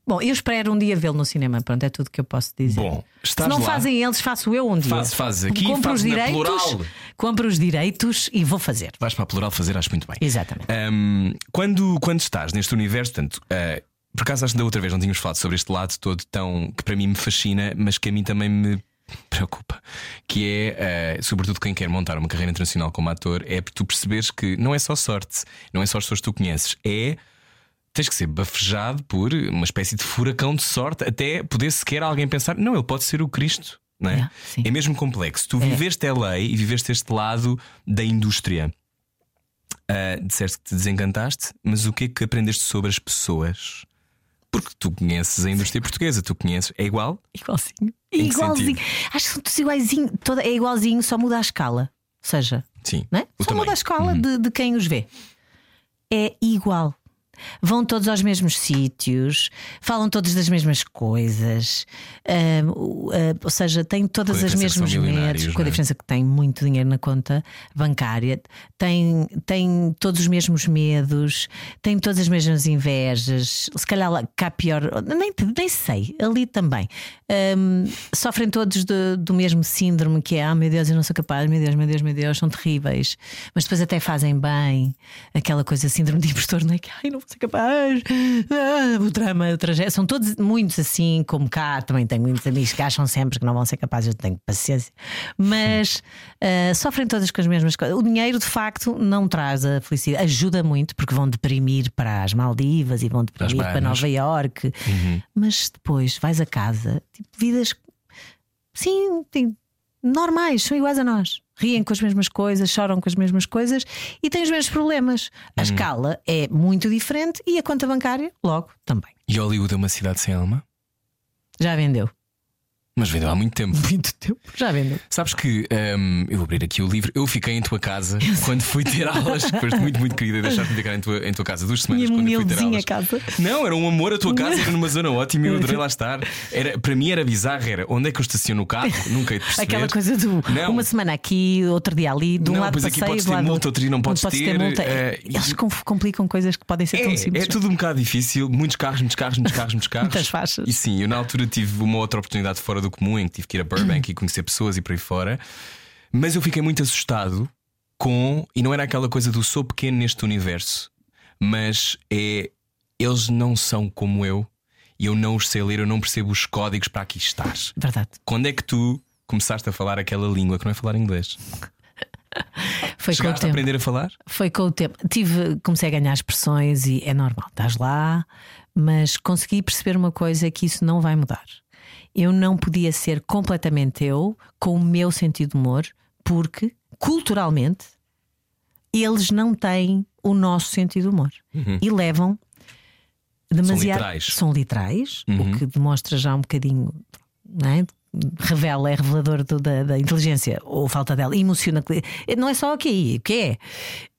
Bom, eu espero um dia vê-lo no cinema. Pronto, é tudo que eu posso dizer. Bom, Se não lá. fazem eles, faço eu um dia. Faz- faz aqui, compro faz os direitos, plural. compro os direitos e vou fazer. Vais para a plural fazer, acho muito bem. Exatamente. Hum, quando, quando estás neste universo, tanto, eh, por acaso acho que da outra vez não tínhamos falado sobre este lado todo tão que para mim me fascina, mas que a mim também me, preocupa, que é, uh, sobretudo quem quer montar uma carreira internacional como ator, é porque tu percebes que não é só sorte, não é só as pessoas que tu conheces, é tens que ser bafejado por uma espécie de furacão de sorte até poder sequer alguém pensar, não, ele pode ser o Cristo. Não é? É, é mesmo complexo. Tu É. viveste a lei e viveste este lado da indústria. Uh, disseste que te desencantaste, mas o que é que aprendeste sobre as pessoas? Porque tu conheces a indústria portuguesa, tu conheces, é igual? Igualzinho. Igualzinho. Acho que são todos iguaizinho. Toda, é igualzinho, só muda a escala. Ou seja, Sim. não é? Só tamanho. muda a escala de, de quem os vê. É igual. Vão todos aos mesmos sítios, falam todos das mesmas coisas, o- ah, ou seja, têm todas as mesmas metas, com a é? diferença que têm muito dinheiro na conta bancária, têm, têm todos os mesmos medos, têm todas as mesmas invejas, se calhar lá cá pior, nem, nem sei, ali também. Ahm, sofrem todos de- do mesmo síndrome que é: ah, meu Deus, eu não sou capaz, meu Deus, meu Deus, meu Deus, são terríveis, mas depois até fazem bem, aquela coisa, síndrome de impostor, não é? Que ai, não ser capaz, ah, o drama, o trajeto, são todos muitos assim, como cá, também tenho muitos amigos que acham sempre que não vão ser capazes, eu tenho paciência, mas ah, sofrem todas com as mesmas coisas. O dinheiro, de facto, não traz a felicidade, ajuda muito, porque vão deprimir para as Maldivas e vão deprimir para. Nova Iorque, mas depois vais a casa, tipo, vidas sim, tem- normais, são iguais a nós. Riem com as mesmas coisas, choram com as mesmas coisas e têm os mesmos problemas. A escala é muito diferente e a conta bancária, logo, também. E Hollywood é uma cidade sem alma? Já vendeu. Mas vendeu há muito tempo. Muito tempo. Já vendeu. Sabes que hum, eu vou abrir aqui o livro. Eu fiquei em tua casa quando fui ter aulas. Foste muito, muito querida deixar-me ficar em tua, em tua casa duas semanas Minha quando eu fui ter aulas. casa. Não, era um amor a tua casa, era numa zona ótima e eu adorei lá estar. Era, para mim era bizarro, era onde é que eu estaciono o carro? Nunca perceber. Aquela coisa do Não. uma semana aqui, outro dia ali, de um Não, lado pois aqui passeio, podes do ter multa, outro dia não podes ter, multa. eh, Eles complicam coisas que podem ser tão É, simples. é tudo um bocado difícil, muitos carros, muitos carros, muitos carros, muitos carros. Muitas faixas. E sim, eu na altura tive uma outra oportunidade fora do comum em que tive que ir a Burbank e conhecer pessoas e por aí fora. Mas eu fiquei muito assustado com. E não era aquela coisa do sou pequeno neste universo, mas é. Eles não são como eu e eu não os sei ler, eu não percebo os códigos para aqui estar. Verdade. Quando é que tu começaste a falar aquela língua que não é falar inglês? Foi com o Chegaste a tempo. aprender a falar? Foi com o tempo. Tive, comecei a ganhar expressões e é normal, estás lá, mas consegui perceber uma coisa que isso não vai mudar. Eu não podia ser completamente eu com o meu sentido de humor, porque culturalmente eles não têm o nosso sentido de humor e levam demasiado. literais. São literais, o que demonstra já um bocadinho, não é? Revela, é revelador do- da, da inteligência ou falta dela, emociona. Não é só aqui, o que é?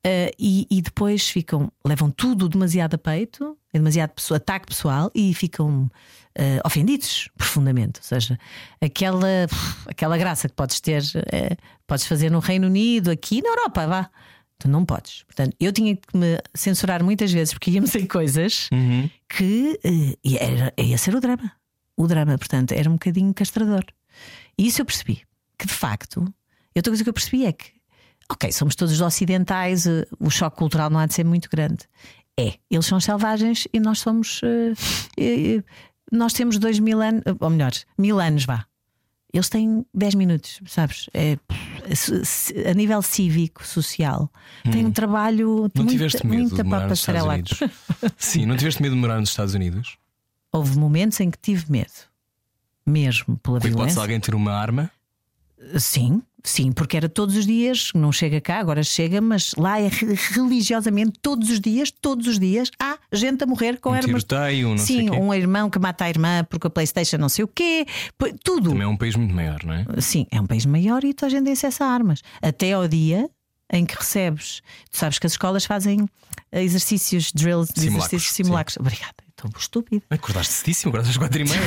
Uh, e, e depois ficam, levam tudo demasiado a peito, é demasiado pessoa, ataque pessoal e ficam uh, ofendidos profundamente. Ou seja, aquela, aquela graça que podes ter, eh, podes fazer no Reino Unido, aqui na Europa, vá. Tu não podes. Portanto, eu tinha que me censurar muitas vezes porque íamos em coisas que eh, e era, ia ser o drama. O drama, portanto, era um bocadinho castrador. E isso eu percebi. Que de facto, outra coisa que eu percebi é que, ok, somos todos ocidentais, eh, o choque cultural não há de ser muito grande. É, eles são selvagens e nós somos. eh, nós temos dois mil anos, ou melhor, mil anos, vá. Eles têm 10 minutos, sabes? É, a nível cívico, social, tem um trabalho. Hum. Não muita, tiveste medo muita de morar nos Estados. Unidos? Sim, não tiveste medo de morar nos Estados Unidos? Houve momentos em que tive medo, mesmo pela Com violência. alguém ter uma arma? Sim, sim, porque era todos os dias, não chega cá, agora chega, mas lá é re- religiosamente todos os dias, todos os dias, há gente a morrer com Um armas. tiroteio, não sei Sim, quê. um irmão que mata a irmã porque a Playstation não sei o quê, tudo. Também é um país muito maior, não é? Sim, é um país maior e toda a gente tem acesso a armas. Até ao dia em que recebes. Tu sabes que as escolas fazem eh, exercícios, drills, Simulacros, exercícios simulacros. Obrigada, estou estúpido. Acordaste cedíssimo, agora às quatro e meia.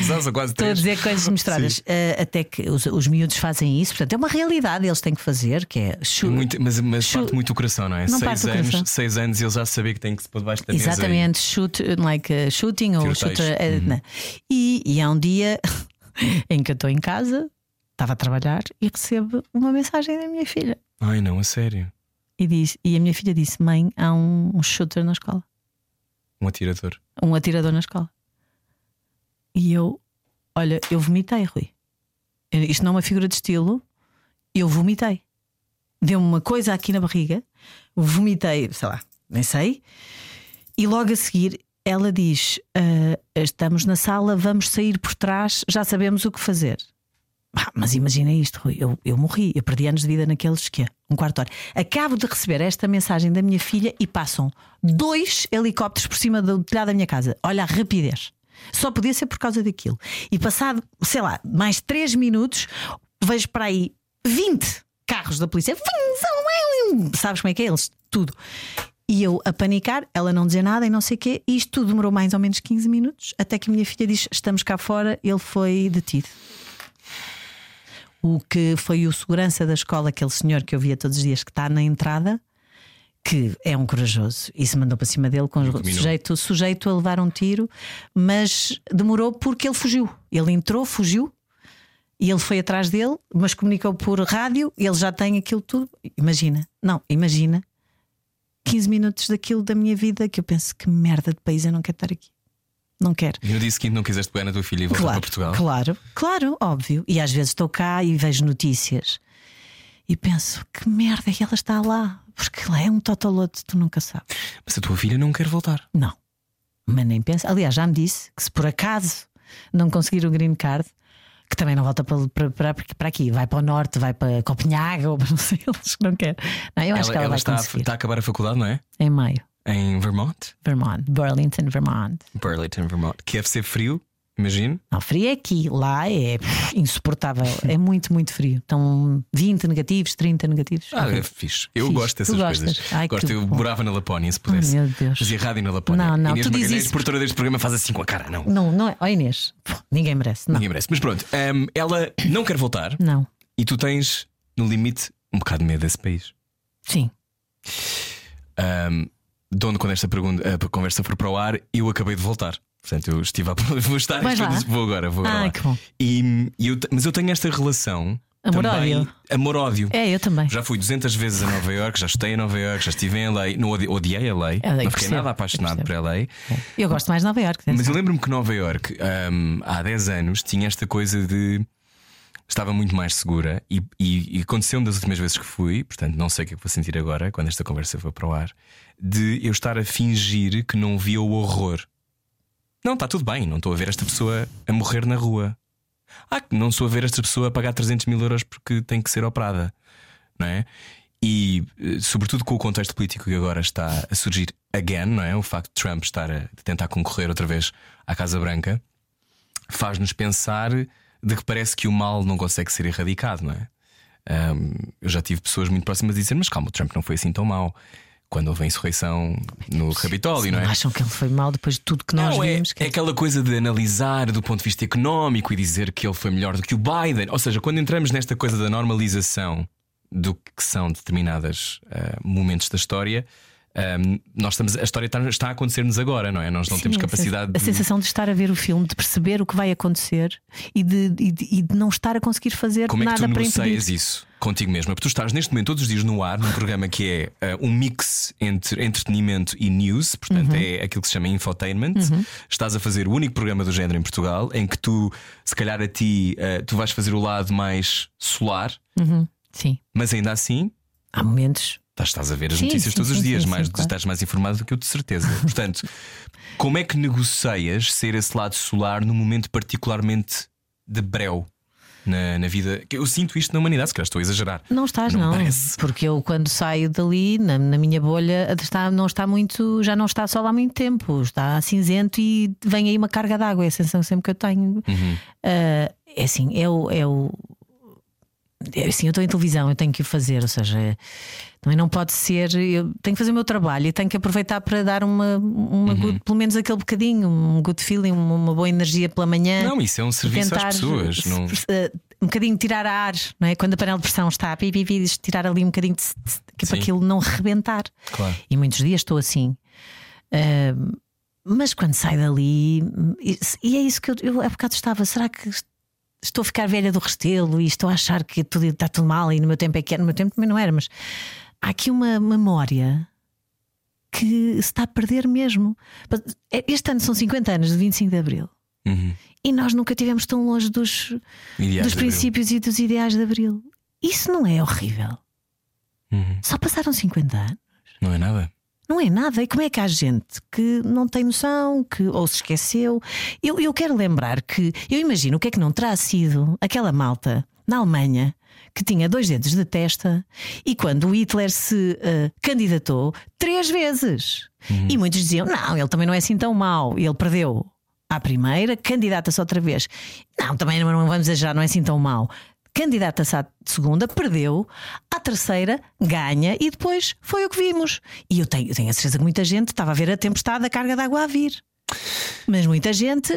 Estás a quase Estou a três. dizer coisas misturadas. Eh, até que os, os miúdos fazem isso, portanto, é uma realidade, eles têm que fazer, que é chu- Muito- mas mas parte muito o coração, não é? Não seis, anos, seis anos e ele já sabia que tem que se pôr debaixo da mesa. Exatamente, shoot, like uh, shooting ou shooter. eh, Uhum. né. e, e há um dia em que eu estou em casa, estava a trabalhar e recebo uma mensagem da minha filha. E... Ai, não, a sério. E, diz, e a minha filha disse: Mãe, há um, um shooter na escola, Um atirador. um atirador na escola. E eu, olha, eu vomitei, Rui. isto não é uma figura de estilo, eu vomitei. Deu-me uma coisa aqui na barriga, vomitei, sei lá, nem sei, e logo a seguir ela diz: "Ah, Estamos na sala, vamos sair por trás, já sabemos o que fazer. Ah, mas imagina isto, Rui, eu, eu morri, eu perdi anos de vida naqueles que é, um quarto de hora. Acabo de receber esta mensagem da minha filha e passam dois helicópteros por cima do telhado da minha casa. Olha a rapidez. Só podia ser por causa daquilo. E passado, sei lá, mais três minutos, vejo para aí 20 carros da polícia. Sabes como é que é eles? Tudo. E eu a panicar, ela não dizer nada e não sei o quê. E isto tudo demorou mais ou menos 15 minutos, até que a minha filha diz: Estamos cá fora, ele foi detido. O que foi o segurança da escola, aquele senhor que eu via todos os dias que está na entrada, que é um corajoso e se mandou para cima dele com sujeito, sujeito a levar um tiro, mas demorou porque ele fugiu. Ele entrou, fugiu. E ele foi atrás dele, mas comunicou por rádio, ele já tem aquilo tudo. Imagina, não, imagina 15 minutos daquilo da minha vida que eu penso que merda de país eu não quero estar aqui. Não quero. E no dia seguinte não quiseste pegar na tua filha e voltar Claro, para Portugal? claro, claro, óbvio. E às vezes estou cá e vejo notícias e penso que merda é que ela está lá, porque lá é um totolote, tu nunca sabes. Mas a tua filha não quer voltar. Não, mas nem pensa. Aliás, já me disse que se por acaso não conseguir o green card, que também não volta para, para, para, aqui, vai para o norte, vai para Copenhaga ou para não sei eles que não quer. Não, eu acho que ela, vai está, conseguir. está a acabar a faculdade, não é? Em maio, Em Vermont? Vermont, Burlington, Vermont. Burlington, Vermont. Que deve ser frio, imagino. Não, frio é aqui, lá é insuportável, é muito, muito frio. Estão 20 negativos, 30 negativos. Ah, é fixe. Eu Fixe. gosto dessas coisas. Ai, gosto. Eu bom. morava na Lapónia, se pudesse. Oh, meu Deus. Fazia rádio na Lapónia. Não, não, Inês tu dizes Magalhães, isso- produtora deste programa, faz assim com a cara. Não. Não, não é. Ó Inês, ninguém merece. Não, Ninguém merece. Mas pronto, hum, ela não quer voltar não. e tu tens, no limite, um bocado de medo desse país. Sim. Um, de onde, quando esta pergunta, a conversa for para o ar, eu acabei de voltar. Portanto, eu estive a. Vou estar. Lá? Vou agora, vou agora. Ah, que bom. E, e eu mas eu tenho esta relação. Amor-ódio. Amor-ódio. É, eu também. Já fui 200 vezes a Nova York, já estei em Nova York, já estive em LA. Não odi- odiei a LA, Eu não fiquei nada apaixonado por. LA. Eu gosto mais de Nova Iorque. Mas eu lembro-me que Nova York, hum, há 10 anos, tinha esta coisa de. Estava muito mais segura e, e, e aconteceu-me das últimas vezes que fui, portanto não sei o que é que vou sentir agora, quando esta conversa for para o ar, de eu estar a fingir que não via o horror. Não, está tudo bem, não estou a ver esta pessoa a morrer na rua. Ah, não estou a ver esta pessoa a pagar 300 mil euros porque tem que ser operada, não é? E, eh, sobretudo com o contexto político que agora está a surgir again, não é? O facto de Trump estar a tentar concorrer outra vez à Casa Branca faz-nos pensar de que parece que o mal não consegue ser erradicado, não é? Ahm, eu já tive pessoas muito próximas a dizer, mas calma, o Trump não foi assim tão mau quando houve a insurreição no Capitólio, não é? Acham que ele foi mal depois de tudo que nós Não, é, vimos? que- é aquela coisa de analisar do ponto de vista económico e dizer que ele foi melhor do que o Biden. Ou seja, quando entramos nesta coisa da normalização do que são determinados momentos da história, ah, nós estamos, a história está, está a acontecer-nos agora, não é? Nós não Sim, temos a capacidade A de. sensação de estar a ver o filme, de perceber o que vai acontecer e de, e de, e de não estar a conseguir fazer Como é que nada tu para impedir. isso contigo mesmo? Porque tu estás neste momento todos os dias no ar, num programa que é ah, um mix entre entretenimento e news, portanto Uhum. é aquilo que se chama infotainment. Estás a fazer o único programa do género em Portugal em que tu, se calhar a ti, ah, tu vais fazer o lado mais solar, Uhum. Sim, mas ainda assim. há momentos. Estás, a ver as Sim, notícias sim, todos os sim, dias, sim, mais, claro. estás mais informado do que eu, de certeza. Portanto, como é que negocias ser esse lado solar num momento particularmente de breu na, na vida? Eu sinto isto na humanidade, se calhar estou a exagerar. Não estás, Não não. Porque eu, quando saio dali, na, na minha bolha, está, não está muito, já não está sol há muito tempo, está cinzento e vem aí uma carga d'água. É a sensação sempre que eu tenho. Uhum. Ah, é assim, é o. É o assim, eu estou em televisão, eu tenho que o fazer, ou seja, é- também não pode ser. Eu tenho que fazer o meu trabalho e tenho que aproveitar para dar uma, Uhum. uma good- pelo menos aquele bocadinho, um good feeling, uma, boa energia pela manhã. Não, isso é um serviço às pessoas. Não... eh, um bocadinho tirar a ar, não é? Quando a panela de pressão está a pi, pi, pi, diz tirar ali um bocadinho de, de- que é para aquilo não rebentar. Claro. E muitos dias estou assim. Ah, mas quando sai dali, e, e é isso que eu, eu há bocado estava. Será que estou a ficar velha do restelo e estou a achar que tudo, está tudo mal? E no meu tempo é que era, no meu tempo também não era, mas há aqui uma memória que se está a perder mesmo. Este ano são 50 anos de 25 de Abril. Uhum. E nós nunca tivemos tão longe dos, Ideais dos princípios e dos ideais de Abril. Isso não é horrível. Uhum. Só passaram 50 anos. Não é nada. Não é nada. E como é que há gente que não tem noção, que ou se esqueceu? Eu, eu quero lembrar que eu imagino o que é que não terá sido aquela malta na Alemanha que tinha dois dedos de testa e quando o Hitler se eh, candidatou três vezes. E muitos diziam: não, ele também não é assim tão mau. Ele perdeu à primeira, candidata-se outra vez. Não, também não vamos exagerar, não é assim tão mau. Candidata-se à segunda, perdeu, à terceira, ganha e depois foi o que vimos. E eu tenho, eu tenho a certeza que muita gente estava a ver a tempestade, a carga de água a vir. Mas muita gente,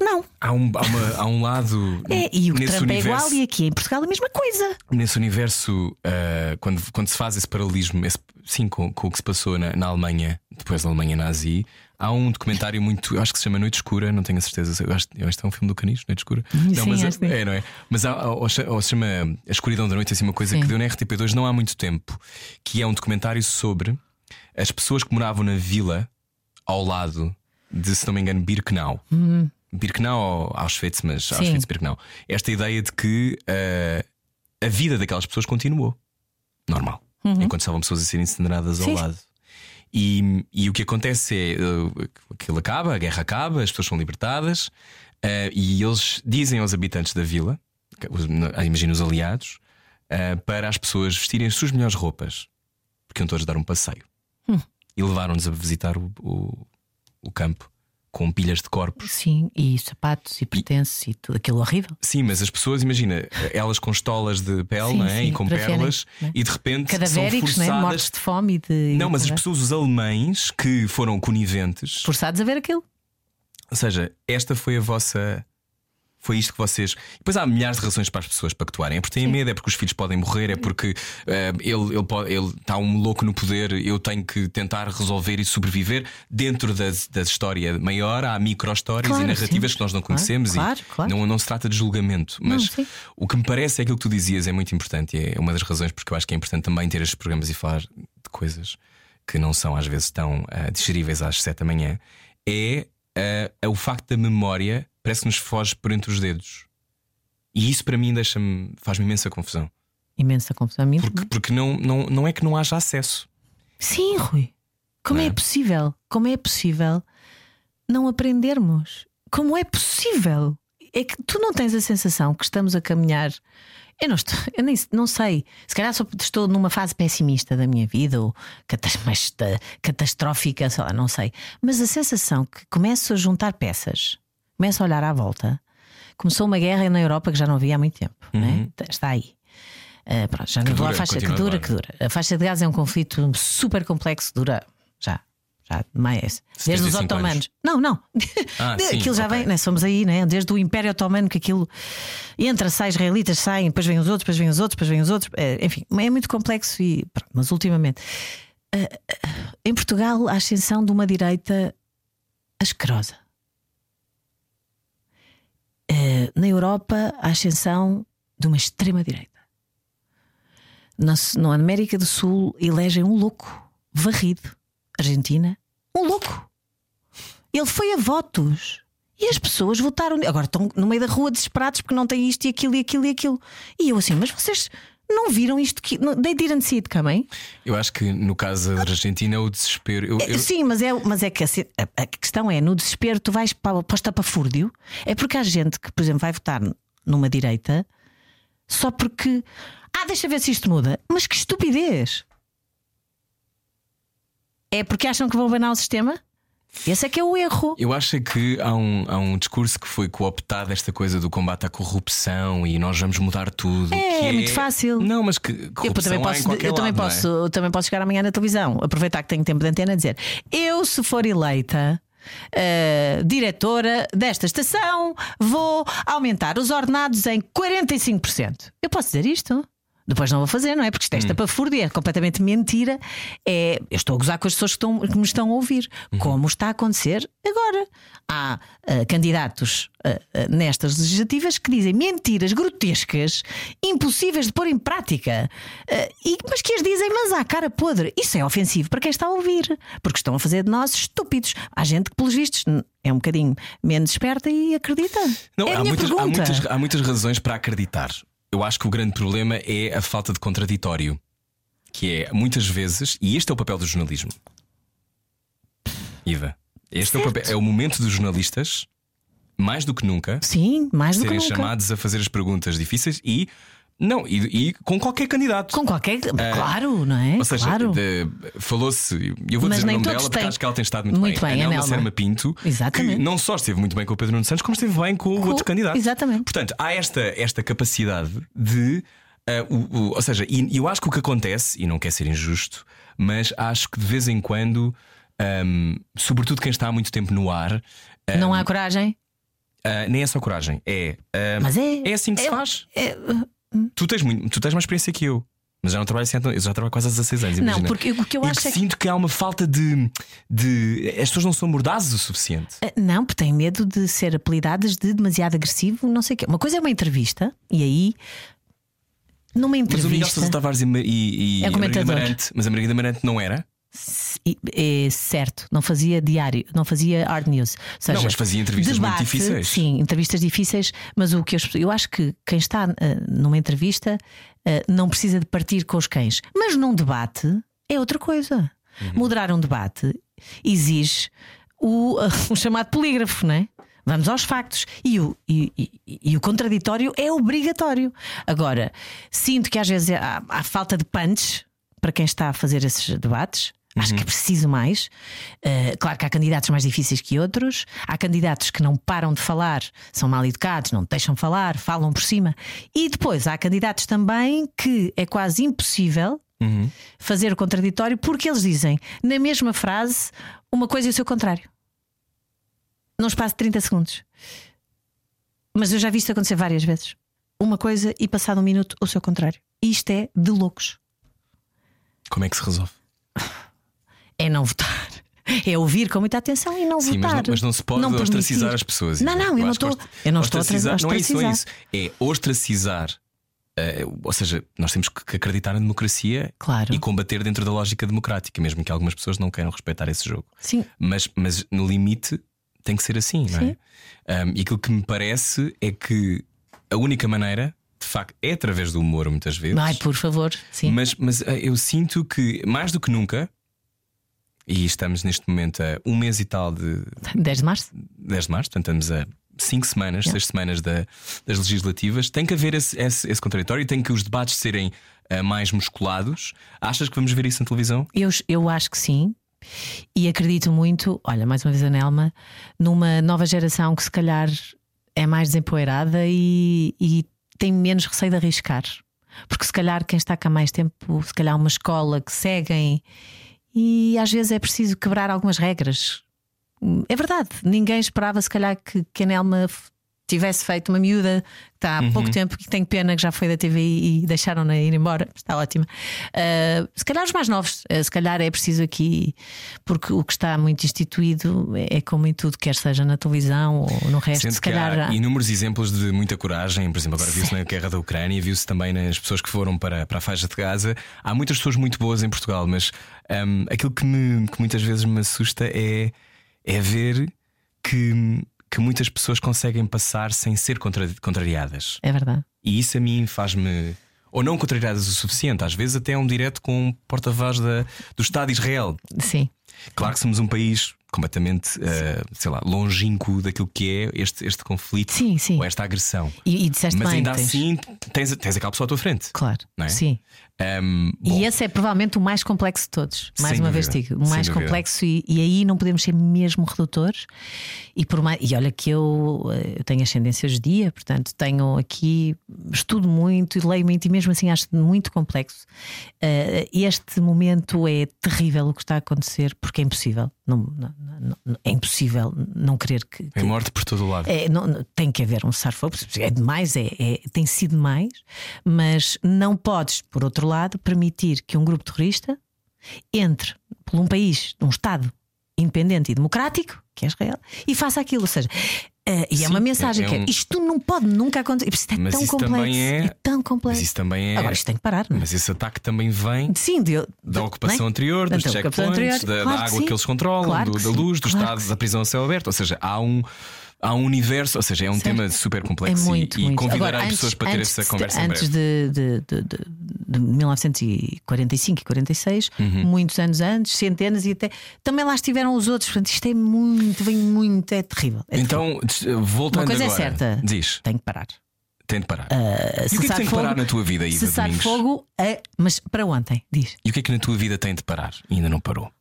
não. Há um, há uma- há um lado. É, e o nesse Trump é universo, igual e aqui em Portugal a mesma coisa. Nesse universo, ah, quando, quando se faz esse paralelismo, esse- sim, com, com o que se passou na, na Alemanha, depois da Alemanha nazi, há um documentário muito. Acho que se chama Noite Escura, não tenho a certeza. Eu acho, eu acho que é um filme do Caniche, Noite Escura. não, Sim, mas acho que sim. é, não é? Mas há, ou se ou se chama A Escuridão da Noite, assim, uma coisa Sim. que deu na RTP2 não há muito tempo, que é um documentário sobre as pessoas que moravam na vila ao lado de, se não me engano, Birkenau. Birkenau ou Auschwitz, mas Sim. Auschwitz Birkenau. Esta ideia de que ah, a vida daquelas pessoas continuou normal, enquanto estavam pessoas a serem incineradas ao lado. E, e o que acontece é uh, aquilo acaba, a guerra acaba, as pessoas são libertadas uh, e eles dizem aos habitantes da vila, os- ah, imagina os aliados, uh, para as pessoas vestirem as suas melhores roupas, porque iam todos dar um passeio. E levaram-nos a visitar o, o, o campo com pilhas de corpos. Sim, e sapatos e pertences e tudo aquilo horrível. Sim, mas as pessoas, imagina, elas com estolas de pele Sim, não é? sim, e com pérolas, né? e de repente são Cadavéricos, né? forçadas. mortos de fome e de. Não, mas as pessoas, os alemães que foram coniventes, Forçados a ver aquilo. ou seja, esta foi a vossa. Foi isto que vocês. Depois há milhares de razões para as pessoas pactuarem. É porque têm medo, é porque os filhos podem morrer, é porque eh, ele, ele, pode, ele está um louco no poder, eu tenho que tentar resolver e sobreviver. Dentro da, da história maior, há micro-histórias Claro, e narrativas sim. que nós não conhecemos claro, e claro. Não, não se trata de julgamento. Mas sim. o que me parece é aquilo que tu dizias é muito importante e é uma das razões porque eu acho que é importante também ter estes programas e falar de coisas que não são às vezes tão ah, digeríveis às sete da manhã. É, ah, é o facto da memória parece que nos foge por entre os dedos. E isso para mim deixa-me, faz-me imensa confusão. Imensa confusão. A mim Porque, porque não, não, não é que não haja acesso. Sim, Rui. Como é? é? possível? Como é possível não aprendermos? Como é possível? É que tu não tens a sensação que estamos a caminhar. Eu não estou, eu nem não sei. Se calhar só estou numa fase pessimista da minha vida ou mais ta- catastrófica, sei lá, não sei. Mas a sensação que começo a juntar peças, começo a olhar à volta. Começou uma guerra na Europa que já não havia há muito tempo, né? Está aí. Ah, pronto, já Uhum. dura, faixa que dura, que dura. A faixa de Gaza é um conflito super complexo, dura já. Já mais. Desde os 75 otomanos. anos. Não, não. Ah, De- sim, aquilo já ok. vem, né? somos aí, né? desde o Império Otomano que aquilo entra, sai, israelitas saem, depois vêm os outros, depois vêm os outros, depois vêm os outros. É, enfim, é muito complexo e pronto, mas ultimamente ah, ah, em Portugal a ascensão de uma direita asquerosa. Ah, na Europa a ascensão de uma extrema direita. Na, na América do Sul elegem um louco varrido. Argentina, um louco. Ele foi a votos. E as pessoas votaram. Agora estão no meio da rua desesperados porque não têm isto e aquilo e aquilo e aquilo. E eu assim, mas vocês não viram isto que. They didn't see it coming? Eu acho que no caso da Argentina, o desespero. Eu, eu- Sim, mas é, mas é que a- a questão é: no desespero, tu vais para, para o estapafúrdio. É porque há gente que, por exemplo, vai votar numa direita só porque. Ah, deixa ver se isto muda. Mas que estupidez! É porque acham que vão banar o sistema? Esse é que é o erro. Eu acho é que há um, há um discurso que foi cooptado esta coisa do combate à corrupção e nós vamos mudar tudo. É, que é muito fácil. Não, mas que Eu corrupção também há em posso, eu também lado, não é? posso, eu também posso chegar amanhã na televisão, aproveitar que tenho tempo de antena e dizer: eu, se for eleita. eh, diretora desta estação, vou aumentar os ordenados em 45%. Eu posso dizer isto? Depois não vou fazer, não é? Porque isto é Hum. estapafúrdia, é completamente mentira. É, eu estou a gozar com as pessoas que, estão, que me estão a ouvir, Uhum. como está a acontecer agora. Há ah, candidatos ah, ah, nestas legislativas que dizem mentiras grotescas, impossíveis de pôr em prática, e, mas que as dizem, mas à cara podre. Isso é ofensivo para quem está a ouvir, porque estão a fazer de nós estúpidos. Há gente que, pelos vistos, é um bocadinho menos esperta e acredita. Não, é há, muitas, há, muitas, há muitas razões para acreditar. Eu acho que o grande problema é a falta de contraditório. Que é, muitas vezes, e este é o papel do jornalismo. Iva, este é o, papel, é o momento dos jornalistas, mais do que nunca, Sim, mais do que serem nunca. chamados a fazer as perguntas difíceis e. Não, e, e com qualquer candidato. Com qualquer. claro, não é? Ou seja, claro. falou-se, eu vou Mas dizer o nem nome todos dela porque têm. acho que ela tem estado muito, Muito bem, a a. Serma Pinto, Exatamente. que não só esteve muito bem com o Pedro Nuno Santos, como esteve bem com o Com- outro candidato. exatamente. Portanto, há esta, esta capacidade de. ah, o- o- ou seja, e eu acho que o que acontece, e não quer ser injusto, mas acho que de vez em quando, ahm, sobretudo quem está há muito tempo no ar, ah, Não há coragem? ah, nem é só coragem, é. ah, Mas é. é assim que se é- faz. é- Tu tens, muito, tu tens mais experiência que eu. Mas já não trabalho assim, eu já trabalho quase há 16 anos. Não, imagina. porque o que eu e acho que é sinto que há uma falta de, de. As pessoas não são mordazes o suficiente. Ah, Não, porque têm medo de ser apelidadas de demasiado agressivo, não sei o quê. Uma coisa é uma entrevista, e aí, numa Mas o Miguel entrevista. Sousa Tavares e, e, e É a Margarida comentador. Marante, mas a Margarida Marante não era? É certo, não fazia diário, não fazia hard news. Seja, Não, mas fazia entrevistas muito debate, difíceis. Sim, entrevistas difíceis, mas o que eu, eu acho que quem está ah, numa entrevista ah, não precisa de partir com os cães, mas num debate é outra coisa. Uhum. Moderar um debate exige o, o chamado polígrafo, não é? Vamos aos factos. E o, e, e- e o contraditório é obrigatório. Agora, sinto que às vezes há, há falta de punch para quem está a fazer esses debates. Acho que é preciso mais. Uh, claro que há candidatos mais difíceis que outros. Há candidatos que não param de falar, são mal educados, não deixam falar, falam por cima. E depois há candidatos também que é quase impossível fazer o contraditório porque eles dizem na mesma frase uma coisa e o seu contrário. Num espaço de 30 segundos. Mas eu já vi isto acontecer várias vezes. Uma coisa e passado um minuto o seu contrário. E isto é de loucos. Como é que se resolve? É não votar. É ouvir com muita atenção e não Sim, mas votar. não, mas não se pode permitir. ostracizar as pessoas. Não, não, eu não acho que estou. Eu não estou a ostracizar- tra- Não é isso, não é isso. É ostracizar. eh, ou seja, nós temos que acreditar na democracia Claro. e combater dentro da lógica democrática, mesmo que algumas pessoas não queiram respeitar esse jogo. Sim. Mas, mas no limite tem que ser assim, não é? Um, e aquilo que me parece é que a única maneira, de facto, é através do humor, muitas vezes. Ai, por favor. Sim. Mas, mas eh, eu sinto que, mais do que nunca, e estamos neste momento a um mês e tal de 10 de março? 10 de março, portanto estamos a cinco semanas, seis semanas da- das legislativas, tem que haver esse, esse, esse contraditório, tem que os debates serem eh, mais musculados. Achas que vamos ver isso na televisão? Eu, eu acho que sim. E acredito muito, olha, mais uma vez a Nelma, numa nova geração que se calhar é mais desempoeirada e, e tem menos receio de arriscar. Porque se calhar quem está cá há mais tempo, se calhar uma escola que seguem e às vezes é preciso quebrar algumas regras. É verdade, ninguém esperava se calhar que, que a Nelma tivesse feito uma miúda que está há pouco tempo que tem pena que já foi da TVI e deixaram-na ir embora, está ótima. Ah, se calhar os mais novos, ah, se calhar é preciso aqui, porque o que está muito instituído é, é como em tudo, quer seja na televisão ou no resto, Sendo se calhar. há inúmeros exemplos de muita coragem, por exemplo, agora viu-se na guerra da Ucrânia, viu-se também nas pessoas que foram para, para a faixa de Gaza. Há muitas pessoas muito boas em Portugal, mas hum, aquilo que, me- que muitas vezes me assusta é, é ver que, que muitas pessoas conseguem passar sem ser contra- contrariadas. É verdade. E isso a mim faz-me. Ou não contrariadas o suficiente, às vezes até é um direto com um porta-voz do Estado de Israel. Sim. Claro que somos um país completamente, eh, sei lá, longínquo daquilo que é este, este conflito Sim, sim. ou esta agressão. E, e disseste Mas ainda assim tens, tens aquela pessoa à tua frente. Claro. é? Sim. Um, E esse é provavelmente o mais complexo de todos. Mais uma vez dúvida, digo, o mais complexo, e, e aí não podemos ser mesmo redutores. E, por mais, e olha que eu, eh, eu tenho ascendência judia, portanto tenho aqui, estudo muito e leio muito, e mesmo assim acho muito complexo. Eh, este momento é terrível o que está a acontecer, porque é impossível. Não, não- não- é impossível não querer que. é que- morte por todo o lado. é, tem que haver um porque é demais, é, é- tem sido demais, mas não podes, por outro lado, permitir que um grupo terrorista entre por um país, num Estado independente e democrático, que é Israel, e faça aquilo. Ou seja, eh, e Sim, é uma é- mensagem é que é, um- isto não pode nunca acontecer. Isto é Mas tão isso complexo. também é- tão complexo. Mas isso também é. Agora isto tem que parar, não é? Mas esse ataque também vem Sim, de, da de- ocupação é? anterior, dos Da checkpoints, anterior. da, Claro da que água sim. que eles controlam, Claro do- que da luz, do claro estado que da prisão a céu aberto. Ou seja, há um. Há um universo, ou seja, é um Certo. tema super É complexo e- muito, e, muito. convidará Agora, antes- pessoas para ter essa de- conversa em Antes de, de, de, de, de 1945 e 46, Uhum. muitos anos antes, centenas e até. Também lá estiveram os outros. Portanto, isto é muito, vem muito, é terrível. É terrível. Então, des- voltando Uma coisa agora, é certa. diz, Tem que parar. tem de parar. Uh, e o que é que tem de parar na tua vida, Iva Cessar Domingos? fogo, é- mas para ontem, diz. E o que é que na tua vida tem de parar? E ainda não parou.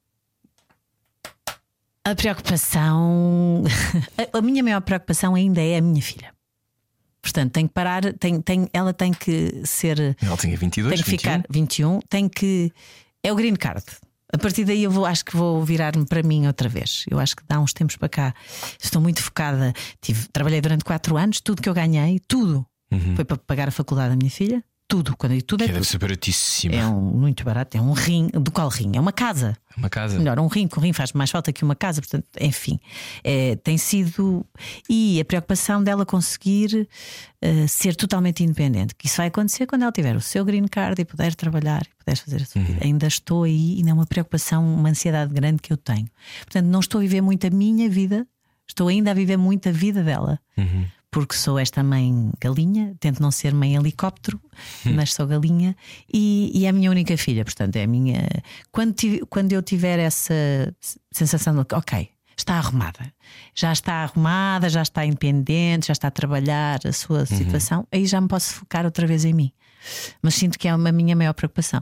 A preocupação. a- minha maior preocupação ainda é a minha filha. Portanto, tem que parar, tem, tem, ela tem que ser. Ela tinha 22, tem que 21. ficar 21, tem que. É o green card. A partir daí eu vou, acho que vou virar-me para mim outra vez. Eu acho que dá uns tempos para cá. Estou muito focada. Tive, trabalhei durante quatro anos, tudo que eu ganhei, tudo foi para pagar a faculdade da minha filha. Tudo, quando digo tudo é Que deve tudo. ser baratíssima. É um, muito barato, é um rim. Do qual rim? É uma casa. Uma casa. Melhor, um rim, que um rim faz mais falta que uma casa, portanto, enfim, é, tem sido. E a preocupação dela conseguir eh, ser totalmente independente, que isso vai acontecer quando ela tiver o seu green card e puder trabalhar e puder fazer a sua vida. Ainda estou aí, ainda é uma preocupação, uma ansiedade grande que eu tenho. Portanto, não estou a viver muito a minha vida, estou ainda a viver muito a vida dela. Porque sou esta mãe galinha, tento não ser mãe helicóptero, mas sou galinha e, e é a minha única filha. Portanto, é a minha. Quando, tive- quando eu tiver essa sensação de, ok, está arrumada, já está arrumada, já está independente, já está a trabalhar a sua situação, aí já me posso focar outra vez em mim. Mas sinto que é uma minha maior preocupação.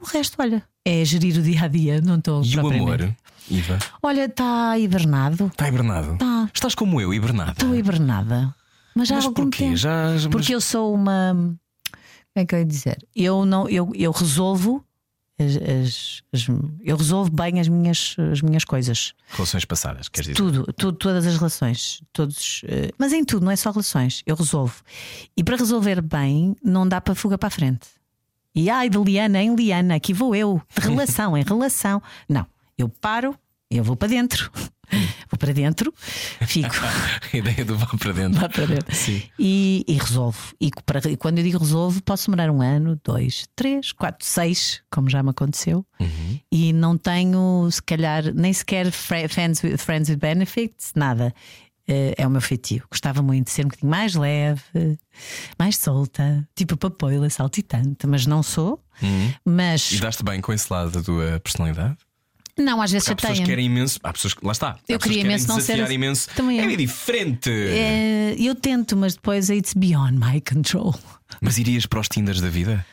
O resto, olha, é gerir o dia a dia, não estou E o amor, Iva? Olha, está hibernado. Está hibernado? Tá. Estás como eu, hibernada. Estou hibernada. Mas já há algum porquê? tempo. Já, mas- Porque eu sou uma. Como é que eu ia dizer? Eu, não, eu, eu resolvo. As, as- as- eu resolvo bem as minhas, as minhas coisas. Relações passadas, queres dizer? Tudo, tudo, todas as relações. Todos, eh, mas em tudo, não é só relações. Eu resolvo. E para resolver bem, não dá para fuga para a frente. E ai, de Liana em Liana, aqui vou eu. De relação em relação. Não, eu paro, eu vou para dentro. Vou para dentro, fico. A ideia do vá para dentro. Vá para dentro. Sim. E, e resolvo. E, para- e quando eu digo resolvo, posso demorar um ano, dois, três, quatro, seis, como já me aconteceu. Uhum. E não tenho, se calhar, nem sequer fri- friends with, friends with benefits, nada. Eh, É o meu feitio. Gostava muito de ser um bocadinho mais leve, mais solta, tipo papoila, saltitante, mas não sou. Mas Uhum. E daste bem com esse lado da tua personalidade? Não, às vezes Há pessoas que querem imenso. Há pessoas que. Lá está. Eu queria que imenso não ser assim. imenso. Também eu. é diferente. Eh, Eu tento, mas depois it's beyond my control. Mas irias para os Tinders da vida?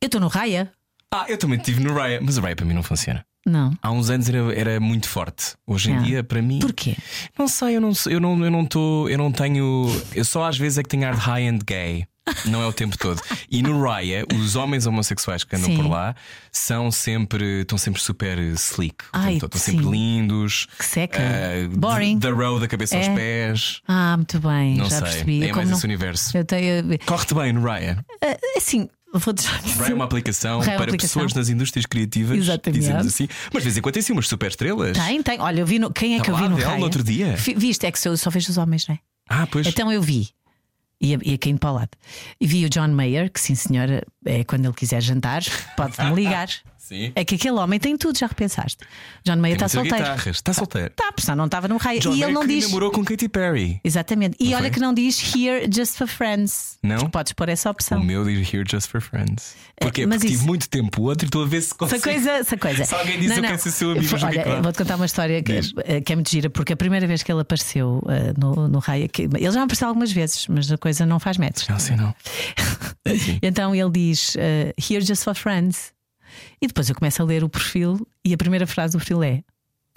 Eu estou no Raya? Ah, eu também estive no Raya, mas o Raya para mim não funciona. Não. Há uns anos era, era muito forte. Hoje em Ah. dia, para mim. Porquê? Não sei, eu não eu não, eu não tô, eu não tenho. Eu só às vezes é que tenho ar de high-end gay. Não é o tempo todo. E no Raya, os homens homossexuais que andam Sim. por lá são sempre, estão sempre super sleek. o Ai. Estão sempre sim. lindos. Que seca. eh, Boring. Da row da cabeça aos É. pés. Ah, muito bem. Não já sei. percebi. É Como mais não- esse universo. Tenho. Corre-te bem no Raya. Ah, Assim, vou é uma aplicação é para aplicação. pessoas nas indústrias criativas. Exatamente. Dizemos assim. Mas de vez em quando tem sim umas super estrelas. Tem, tem. Olha, eu vi no... quem é que eu vi no no outro dia. Vi- Viste, é que eu só vejo os homens, não é? Ah, pois. Então eu vi. Ia, ia caindo para o lado. E vi o John Mayer, que sim, senhora, é, quando ele quiser jantar, pode-me ligar. Sim. É que aquele homem tem tudo, já repensaste. John Mayer está solteiro. guitarras. Está solteiro. Tá, porque não estava no raio. John e ele não diz. namorou com Katy Perry. Exatamente. E Não olha foi? que não diz here just for friends. Não? Podes pôr essa opção. O meu diz Here Just for Friends. Porquê? É, mas Porque isso- tive muito tempo o outro e estou a ver se Essa consigo. coisa, essa coisa. Se alguém diz eu quero ser seu amigo, Olha, claro. vou-te contar uma história que, eh, que é muito gira, porque a primeira vez que ele apareceu eh, no, no Raia, que, ele já apareceu algumas vezes, mas a coisa não faz metros. Não sei não. Então ele diz uh, Here just for friends. E depois eu começo a ler o perfil e a primeira frase do perfil é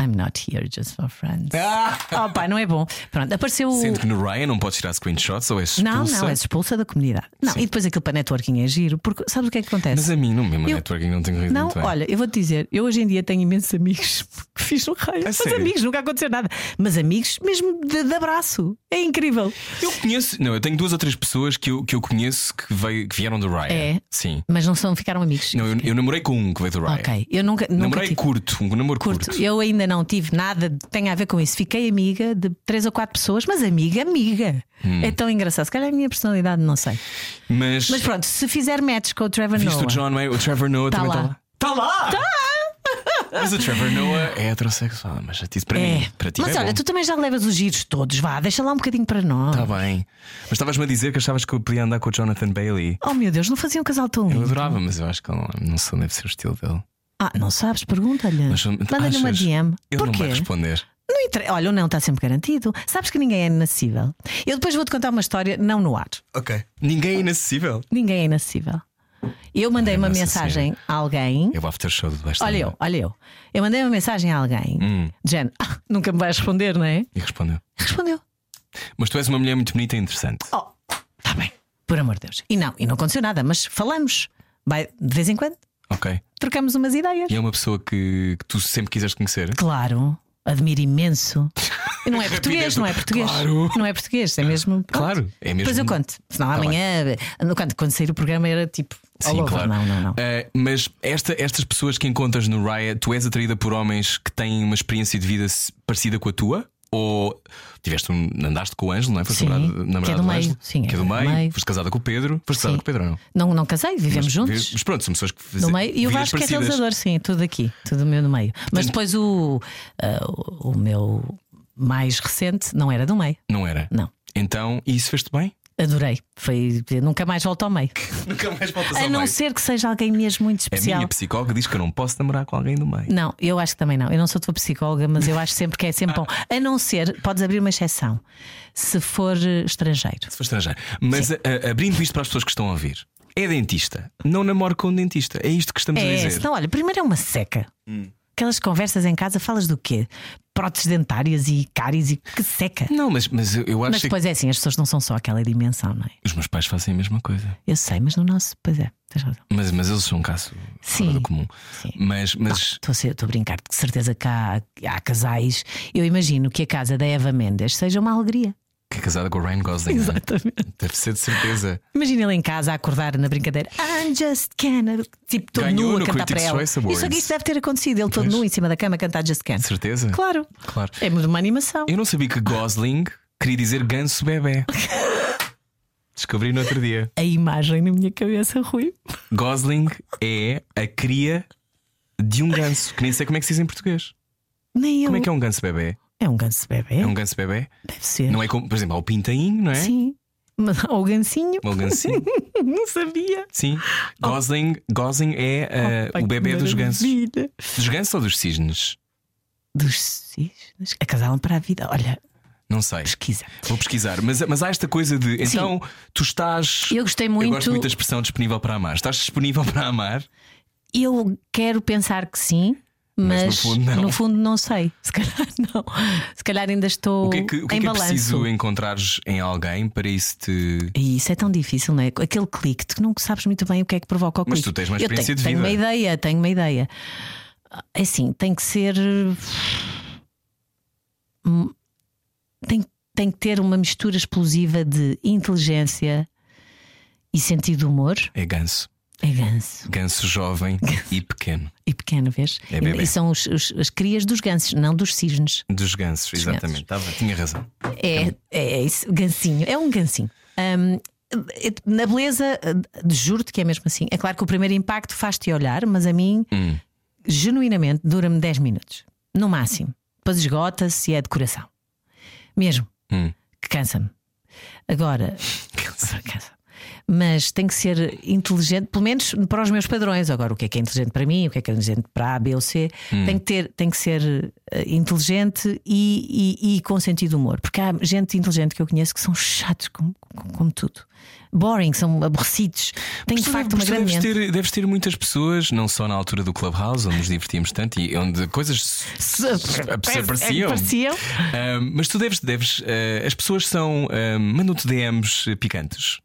I'm not here just for friends. Oh, pá, não é bom. Pronto, apareceu. Sendo que no Ryan não podes tirar screenshots ou és Não, expulsa. não, és expulsa da comunidade. Não, Sim. e depois aquilo para networking é giro, porque sabes o que é que acontece? Mas a mim, no mesmo Eu- networking, não tenho Não, olha, eu vou te dizer, eu hoje em dia tenho imensos amigos que fiz no raio. Mas sério? amigos, nunca aconteceu nada. Mas amigos mesmo de, de abraço. É incrível. Eu conheço, não, eu tenho duas ou três pessoas que eu, que eu conheço que, veio, que vieram do Ryan. É? Sim. Mas não são, ficaram amigos. Não, eu, eu namorei com um que veio do Ryan. Ok, eu nunca. nunca Namorei tive. curto, um namoro curto. Curto. Eu ainda não tive nada que tenha a ver com isso. Fiquei amiga de três ou quatro pessoas, mas amiga, amiga. Hum. É tão engraçado. Se calhar é a minha personalidade, não sei. Mas, Mas pronto, se fizer match com o Trevor viste Noah. o John May, o Trevor Noah Tá também lá. está lá. Está lá! Mas o Trevor Noah é heterossexual, mas já disse para É. mim. Para ti Mas é olha, bom. tu também já levas os giros todos, vá, deixa lá um bocadinho para nós. Está bem. Mas estavas-me a dizer que achavas que eu podia andar com o Jonathan Bailey. Oh meu Deus, não fazia um casal tão Eu lindo. adorava, mas eu acho que ele não, não sei, deve ser o estilo dele. Ah, não sabes? Pergunta-lhe. Mas, Manda-lhe uma achas? DM. Ele não Porquê? vai responder. Não inter- Olha, o não está sempre garantido. Sabes que ninguém é inacessível. Eu depois vou-te contar uma história, não no ar. Ok. Ninguém é inacessível. Ninguém é inacessível. Eu mandei uma Nossa mensagem a alguém. Eu vou after show de baixo Olha eu, olha eu. Eu mandei uma mensagem a alguém. Hum. De género, "Ah, nunca me vais responder, não é? E respondeu. Respondeu. Mas tu és uma mulher muito bonita e interessante. Oh, está bem. Por amor de Deus. E não, e não aconteceu nada, mas falamos. Vai, de vez em quando, Ok. trocamos umas ideias. E é uma pessoa que, que tu sempre quiseste conhecer? Claro, admiro imenso. Não é português, não é português. Claro. Não é português, é mesmo. pronto. Claro, é mesmo. Depois eu conto. Senão Tá amanhã, quando, quando sair o programa, era tipo. all Sim, over. claro. Não, não, não. Eh, mas esta- estas pessoas que encontras no Riot, tu és atraída por homens que têm uma experiência de vida parecida com a tua? Ou tiveste um, andaste com o Ângelo, não é? Foste Sim, namorada, que é do meio. Ângelo, Sim, que é é do meio. meio. Foste casada com o Pedro. Foste casada com o Pedro não? Não, não casei, vivemos Mas- juntos. Mas pronto, são pessoas que meio, e o vidas Vasco é realizador, sim, tudo aqui, tudo meu no meio. Mas depois o, o o meu mais recente não era do meio. Não era? Não. Então, e isso fez-te bem? Adorei. Foi, nunca mais volto ao meio. Nunca mais voltas A não ser que seja alguém mesmo muito A especial. minha psicóloga diz que eu não posso namorar com alguém do meio. Não, eu acho que também não. Eu não sou tua psicóloga, mas eu acho sempre que é sempre bom. A não ser, podes abrir uma exceção, se for eh, estrangeiro. Se for estrangeiro. Mas a- a- abrindo isto para as pessoas que estão a ouvir, é dentista. Não namoro com um dentista. É isto que estamos a É, dizer. senão, olha, primeiro é uma seca. Hum. Aquelas conversas em casa, falas do quê? Próteses dentárias e cáries e que seca. Não, mas, mas eu, eu acho Mas depois é assim, as pessoas não são só aquela dimensão, não é? que os meus pais fazem a mesma coisa. Eu sei, mas no nosso, pois é, tens razão. Mas, mas eles são um caso Sim, do comum. sim. Mas, mas Estou a, ser- estou a brincar, de certeza que há, há casais. Eu imagino que a casa da Eva Mendes seja uma alegria. Que é casada com o Ryan Gosling. é? Exatamente. Deve ser de certeza. Imagina ele em casa a acordar na brincadeira. I'm just can. Tipo, todo Ganhou nu a cantar para ela. Isso isso deve ter acontecido. Ele todo nu em cima da cama a cantar Just Can. De certeza? Claro. Claro. É uma animação. Eu não sabia que Gosling queria dizer ganso bebê. Descobri no outro dia. A imagem na minha cabeça, Rui. Gosling é a cria de um ganso, que nem sei como é que se diz em português. Nem eu. Como é que é um ganso bebê? É um ganso bebê. É um ganso bebê? Deve ser. Não é como, por exemplo, há o pintainho, não é? Sim. Mas ao gancinho. O gansinho. não sabia. Sim. Gosling, Gosling é eh, Ai, o bebê dos gansos. Dos gansos ou dos cisnes? Dos cisnes. Acasalam para a vida. Olha, Não sei. pesquisa. Vou pesquisar. Mas, mas há esta coisa de. Então, tu estás. Eu gostei Eu muito. gosto muito da expressão disponível para amar. Estás disponível para amar? Eu quero pensar que sim. Mas Mas, no fundo, não. no fundo não sei. Se calhar não. Se calhar ainda estou O que é que, o que, é, que é preciso encontrares em alguém para isso te. Isso é tão difícil, não é? Aquele clique, tu não sabes muito bem o que é que provoca o Mas clique. tu tens uma Eu experiência tenho, de tenho vida. uma ideia, tenho uma ideia. É assim, tem que ser. Hum, Tem, tem que ter uma mistura explosiva de inteligência e sentido de humor. É ganso. É ganso. Ganso jovem e pequeno. E pequeno, vês? É bebê. e são os- os- as crias dos gansos, não dos cisnes. Dos gansos, exatamente. Tava, tinha razão. É, é isso, gancinho, é um gancinho. Hum, na beleza, eh, juro-te que é mesmo assim. É claro que o primeiro impacto faz-te olhar, mas a mim, Hum. genuinamente, dura-me 10 minutos, no máximo. Depois esgota-se e é decoração. Mesmo, Hum. que cansa-me. Agora, cansa. Mas tem que ser inteligente, pelo menos para os meus padrões. Agora, o que é que é inteligente para mim, o que é que é inteligente para A, B ou C, Hum. tem, que ter, tem que ser eh, inteligente e, e- e com sentido de humor. Porque há gente inteligente que eu conheço que são chatos como, como- tudo. Boring, são aborrecidos. Tem de facto uma grande deves ter, deves ter muitas pessoas, não só na altura do Clubhouse, onde nos divertíamos tanto e onde coisas se, se apareciam. Pareciam. Ahm, mas tu deves, deves ah, as pessoas são ahm, mandam-te DMs picantes,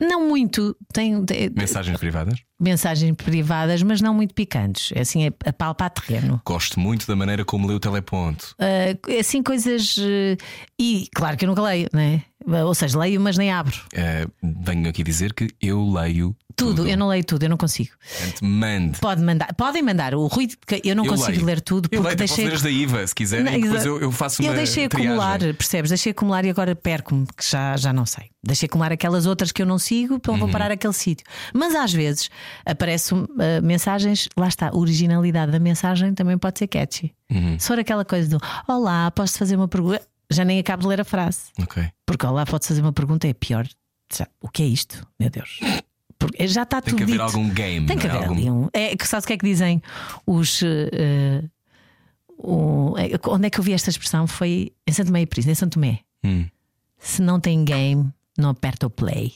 Não muito. Tem, mensagens privadas. mensagens privadas, mas não muito picantes. É assim, é a palpar terreno. Gosto muito da maneira como lê o teleponto. Uh, assim, coisas. uh, e claro que eu nunca leio, né? Ou seja, leio, mas nem abro. Ah, venho aqui dizer que eu leio Tudo, eu não leio tudo, eu não consigo. Portanto, mande. Pode mandar, podem mandar. O Rui, eu não Eu consigo leio. ler tudo Eu porque leio, até posso deixei. as da IVA, se quiser, Não, e depois eu, eu faço eu deixei triagem. acumular, percebes? Deixei acumular e agora perco-me, que já, já não sei. Deixei acumular aquelas outras que eu não sigo, então Uhum. vou parar aquele sítio. Mas às vezes aparecem uh, mensagens, lá está, a originalidade da mensagem também pode ser catchy. Uhum. Se for aquela coisa do Olá, posso fazer uma pergunta? Já nem acabo de ler a frase. Ok. Porque Olá, pode fazer uma pergunta, é pior. O que é isto? Meu Deus. Porque já está Tem tudo que haver dito. algum game. Tem que é? haver ali um. É, que sabes o que é que dizem os. eh, o- é, onde é que eu vi esta expressão? Foi em Santo e Príncipe, em Santo Tomé. Hum. Se não tem game, não aperta o play.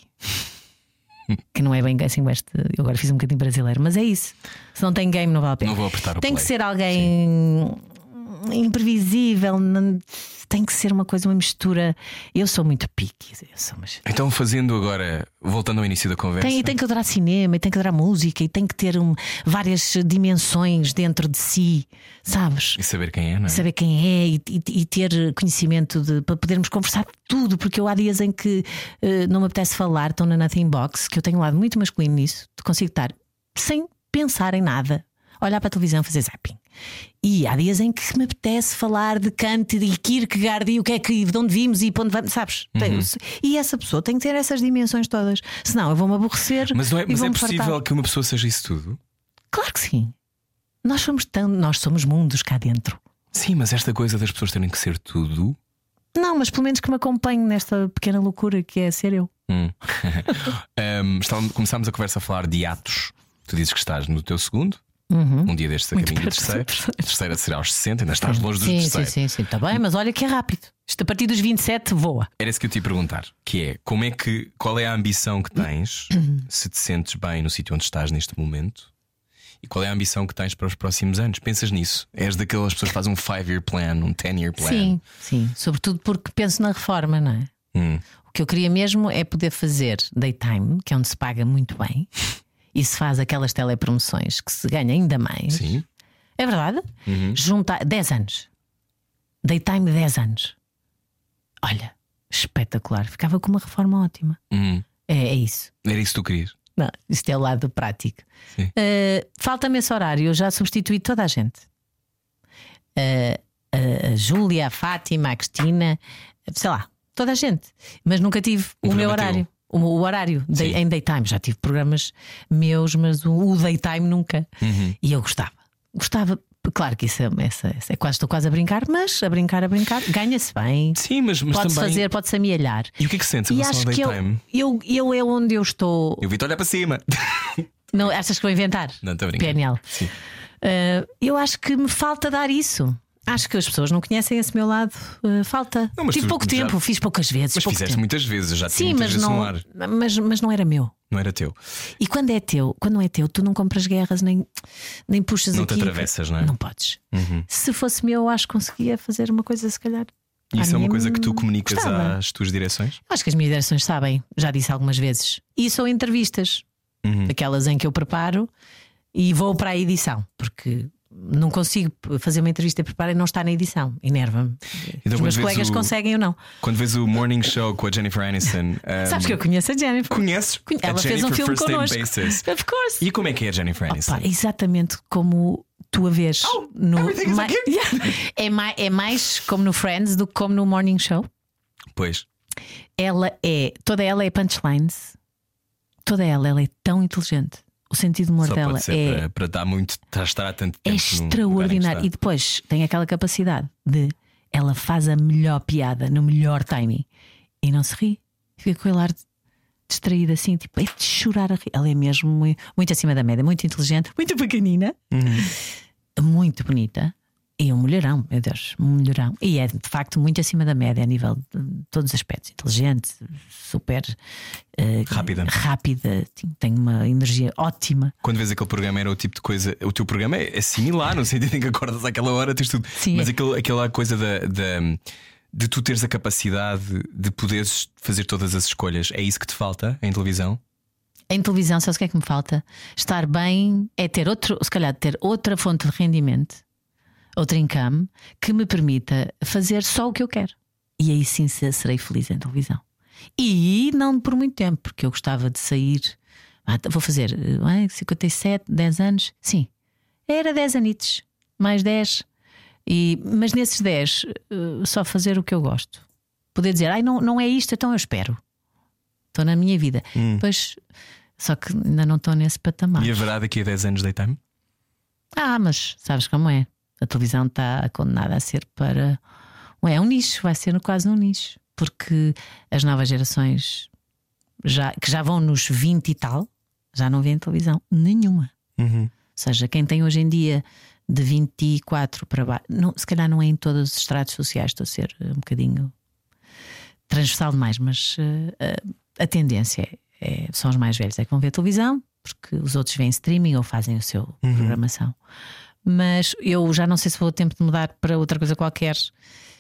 que não é bem assim este. Eu agora fiz um bocadinho brasileiro, mas é isso. Se não tem game, não vale a pena. Não vou apertar o Tem que play. ser alguém imprevisível, tem que ser uma coisa, uma mistura. Eu sou muito pique. Eu sou uma... Então, fazendo agora, voltando ao início da conversa. Tem, e tem que adorar cinema, e tem que adorar música, e tem que ter um- várias dimensões dentro de si, sabes? E saber quem é, não é? Saber quem é e, e- e ter conhecimento de, para podermos conversar de tudo, porque eu há dias em que eh, não me apetece falar, estou na Nothing Box, que eu tenho um lado muito masculino nisso, de consigo estar sem pensar em nada, olhar para a televisão fazer zapping. E há dias em que me apetece falar de Kant e Kierkegaard e o que é que de onde vimos e para onde vamos, sabes? Tem- E essa pessoa tem que ter essas dimensões todas, senão eu vou-me aborrecer. Mas, não é, mas é possível fartar. que uma pessoa seja isso tudo? Claro que sim. Nós somos tão, nós somos mundos cá dentro. Sim, mas esta coisa das pessoas terem que ser tudo. Não, mas pelo menos que me acompanhe nesta pequena loucura que é ser eu. Hum. Um, começámos a conversa a falar de atos. Tu dizes que estás no teu segundo. Um dia destes a Uhum. Caminho do terceiro. terceiro. Terceira será aos 60, ainda estás longe dos sim, sim, terceiros. sim, sim, está bem, mas olha que é rápido. Isto a partir dos 27 voa. Era isso que eu te ia perguntar, que é como é que qual é a ambição que tens se te sentes bem no sítio onde estás neste momento e qual é a ambição que tens para os próximos anos? Pensas nisso? És daquelas pessoas que fazem um 5-year plan, um 10-year plan? Sim, sim. Sobretudo porque penso na reforma, não é? Hum. O que eu queria mesmo é poder fazer daytime, que é onde se paga muito bem, e se faz aquelas telepromoções que se ganha ainda mais. Sim. Uhum. É verdade? Juntar 10 anos. Daytime 10 anos. Olha, espetacular. Ficava com uma reforma ótima. Hum. É, é isso. Era isso que tu querias. Não, isto é o lado prático. Uh, Falta-me esse horário, eu já substituí toda a gente. Uh, a- a Júlia, a Fátima, a Cristina, sei lá, toda a gente. Mas nunca tive Um o meu horário. O, o horário Sim. em daytime. Já tive programas meus, mas o, o daytime nunca. Uhum. E eu gostava. Gostava. Claro que isso é, essa- essa é quase, estou quase a brincar, mas a brincar, a brincar, ganha-se bem. Sim, mas, mas Pode-se também. fazer, pode-se amealhar. E o que é que sentes em relação acho ao que eu, daytime? eu, eu é onde eu estou. Eu vi-te olhar para cima. Não, achas que vou inventar? Não, estou a brincar. PNL. Sim. Uh, eu acho que me falta dar isso. Acho que as pessoas não conhecem esse meu lado. Uh, falta. Não, Tive tu pouco já- tempo, fiz poucas vezes. Mas fizeste tempo. muitas vezes, já te Sim, mas não, mas, mas não era meu. Não era teu. E quando é teu, quando não é teu, tu não compras guerras nem, nem puxas Não te aqui. atravessas, não é? Não podes. Uhum. Se fosse meu, eu acho que conseguia fazer uma coisa, se calhar. E Isso é uma coisa que tu comunicas gostava. às tuas direções? Acho que as minhas direções sabem, já disse algumas vezes. E são entrevistas, Uhum. aquelas em que eu preparo e vou para a edição, porque não consigo fazer uma entrevista e preparar e não está na edição. Enerva-me. Então, Os meus colegas o- conseguem ou não. Quando vês o Morning Show com a Jennifer Aniston, um, Sabes que eu conheço a Jennifer. conheces? Conhe- Ela fez um Jennifer filme connosco. Basis. Of course. E como é que é a Jennifer Aniston? Pá, exatamente como tu a vês no. Oh, is ma- é, mais, é mais como no Friends do que como no Morning Show. Pois. Ela é. Toda ela é punchlines. Toda ela, ela é tão inteligente. O sentido de humor Só dela é, para, para dar muito, estar há tanto é tempo. que extraordinário. E depois tem aquela capacidade de ela faz a melhor piada no melhor timing e não se ri. Fica com o ar distraída assim, tipo, é de chorar a rir. Ela é mesmo muito, muito acima da média, muito inteligente, muito pequenina, muito bonita. E um mulherão, meu Deus, um mulherão. E é de facto muito acima da média a nível de todos os aspectos. Inteligente, super eh, Rápida. rápida, tem uma energia ótima. Quando vês aquele programa era o tipo de coisa. O teu programa é, é similar, no sentido em que acordas àquela hora, tens tudo. Sim, Mas é. aquele, aquela coisa da, da- de tu teres a capacidade de poderes fazer todas as escolhas, é isso que te falta em televisão? Em televisão, sabes o que é que me falta? Estar bem é ter outro, se calhar ter outra fonte de rendimento, outra income, que me permita fazer só o que eu quero. E aí sim se- serei feliz em televisão. E não por muito tempo, porque eu gostava de sair. Ah, vou fazer eh, 57, 10 anos. Sim, era 10 anitos, mais 10. E, mas nesses 10, eh, só fazer o que eu gosto. Poder dizer, ai, não, não é isto, então eu espero. Estou na minha vida. Pois, só que ainda não estou nesse patamar. E haverá daqui a 10 anos daytime? Ah, mas sabes como é? A televisão está condenada a ser para. É um nicho, vai ser quase um nicho. Porque as novas gerações já, que já vão nos 20 e tal já não vêem televisão nenhuma. Uhum. Ou seja, quem tem hoje em dia de 24 para baixo, não, se calhar não é em todos os estratos sociais, estou a ser um bocadinho transversal demais, mas eh, a, a tendência é, é- são os mais velhos é que vão ver televisão, porque os outros veem streaming ou fazem o seu programação. Mas eu já não sei se vou ter tempo de mudar para outra coisa qualquer.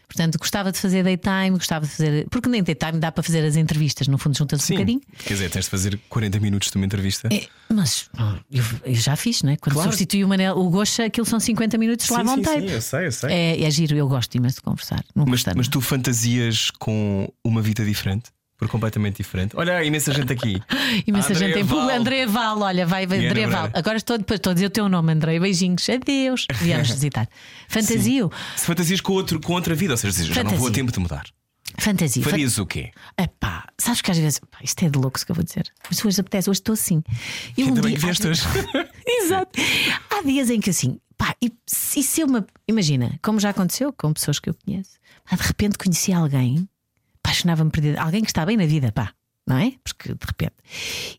Portanto, gostava de fazer daytime, gostava de fazer. Porque nem daytime dá para fazer as entrevistas, no fundo, junta-se um bocadinho. Quer dizer, tens de fazer 40 minutos de uma entrevista. É, mas oh, eu, eu já fiz, não é? Quando Claro. substituí o Manel, o Gocha, aquilo são 50 minutos lá vão tape. eu sei, eu sei. É, é giro, eu gosto imenso de conversar. Mas, mas tu fantasias com uma vida diferente? Por completamente diferente? Olha, há imensa gente aqui. Imensa Andréa gente em público. André Val, olha, vai, André Val. Agora estou, depois estou a dizer o teu nome, André. Beijinhos. Adeus. Viemos visitar. Fantasio. Se fantasias com, outro, com outra vida, ou seja, já não vou a tempo de mudar. Fantasia. Fan- Farias o quê? Epá, sabes que às vezes, pá, isto é de loucos que eu vou dizer. Mas hoje apetece, hoje estou assim. E Ainda bem dia- que vieste hoje. Exato. Há dias em que assim, pá, e se, e se eu me. Imagina, como já aconteceu com pessoas que eu conheço, pá, de repente conheci alguém, apaixonava-me perdido, alguém que está bem na vida, pá. Não é? Porque de repente.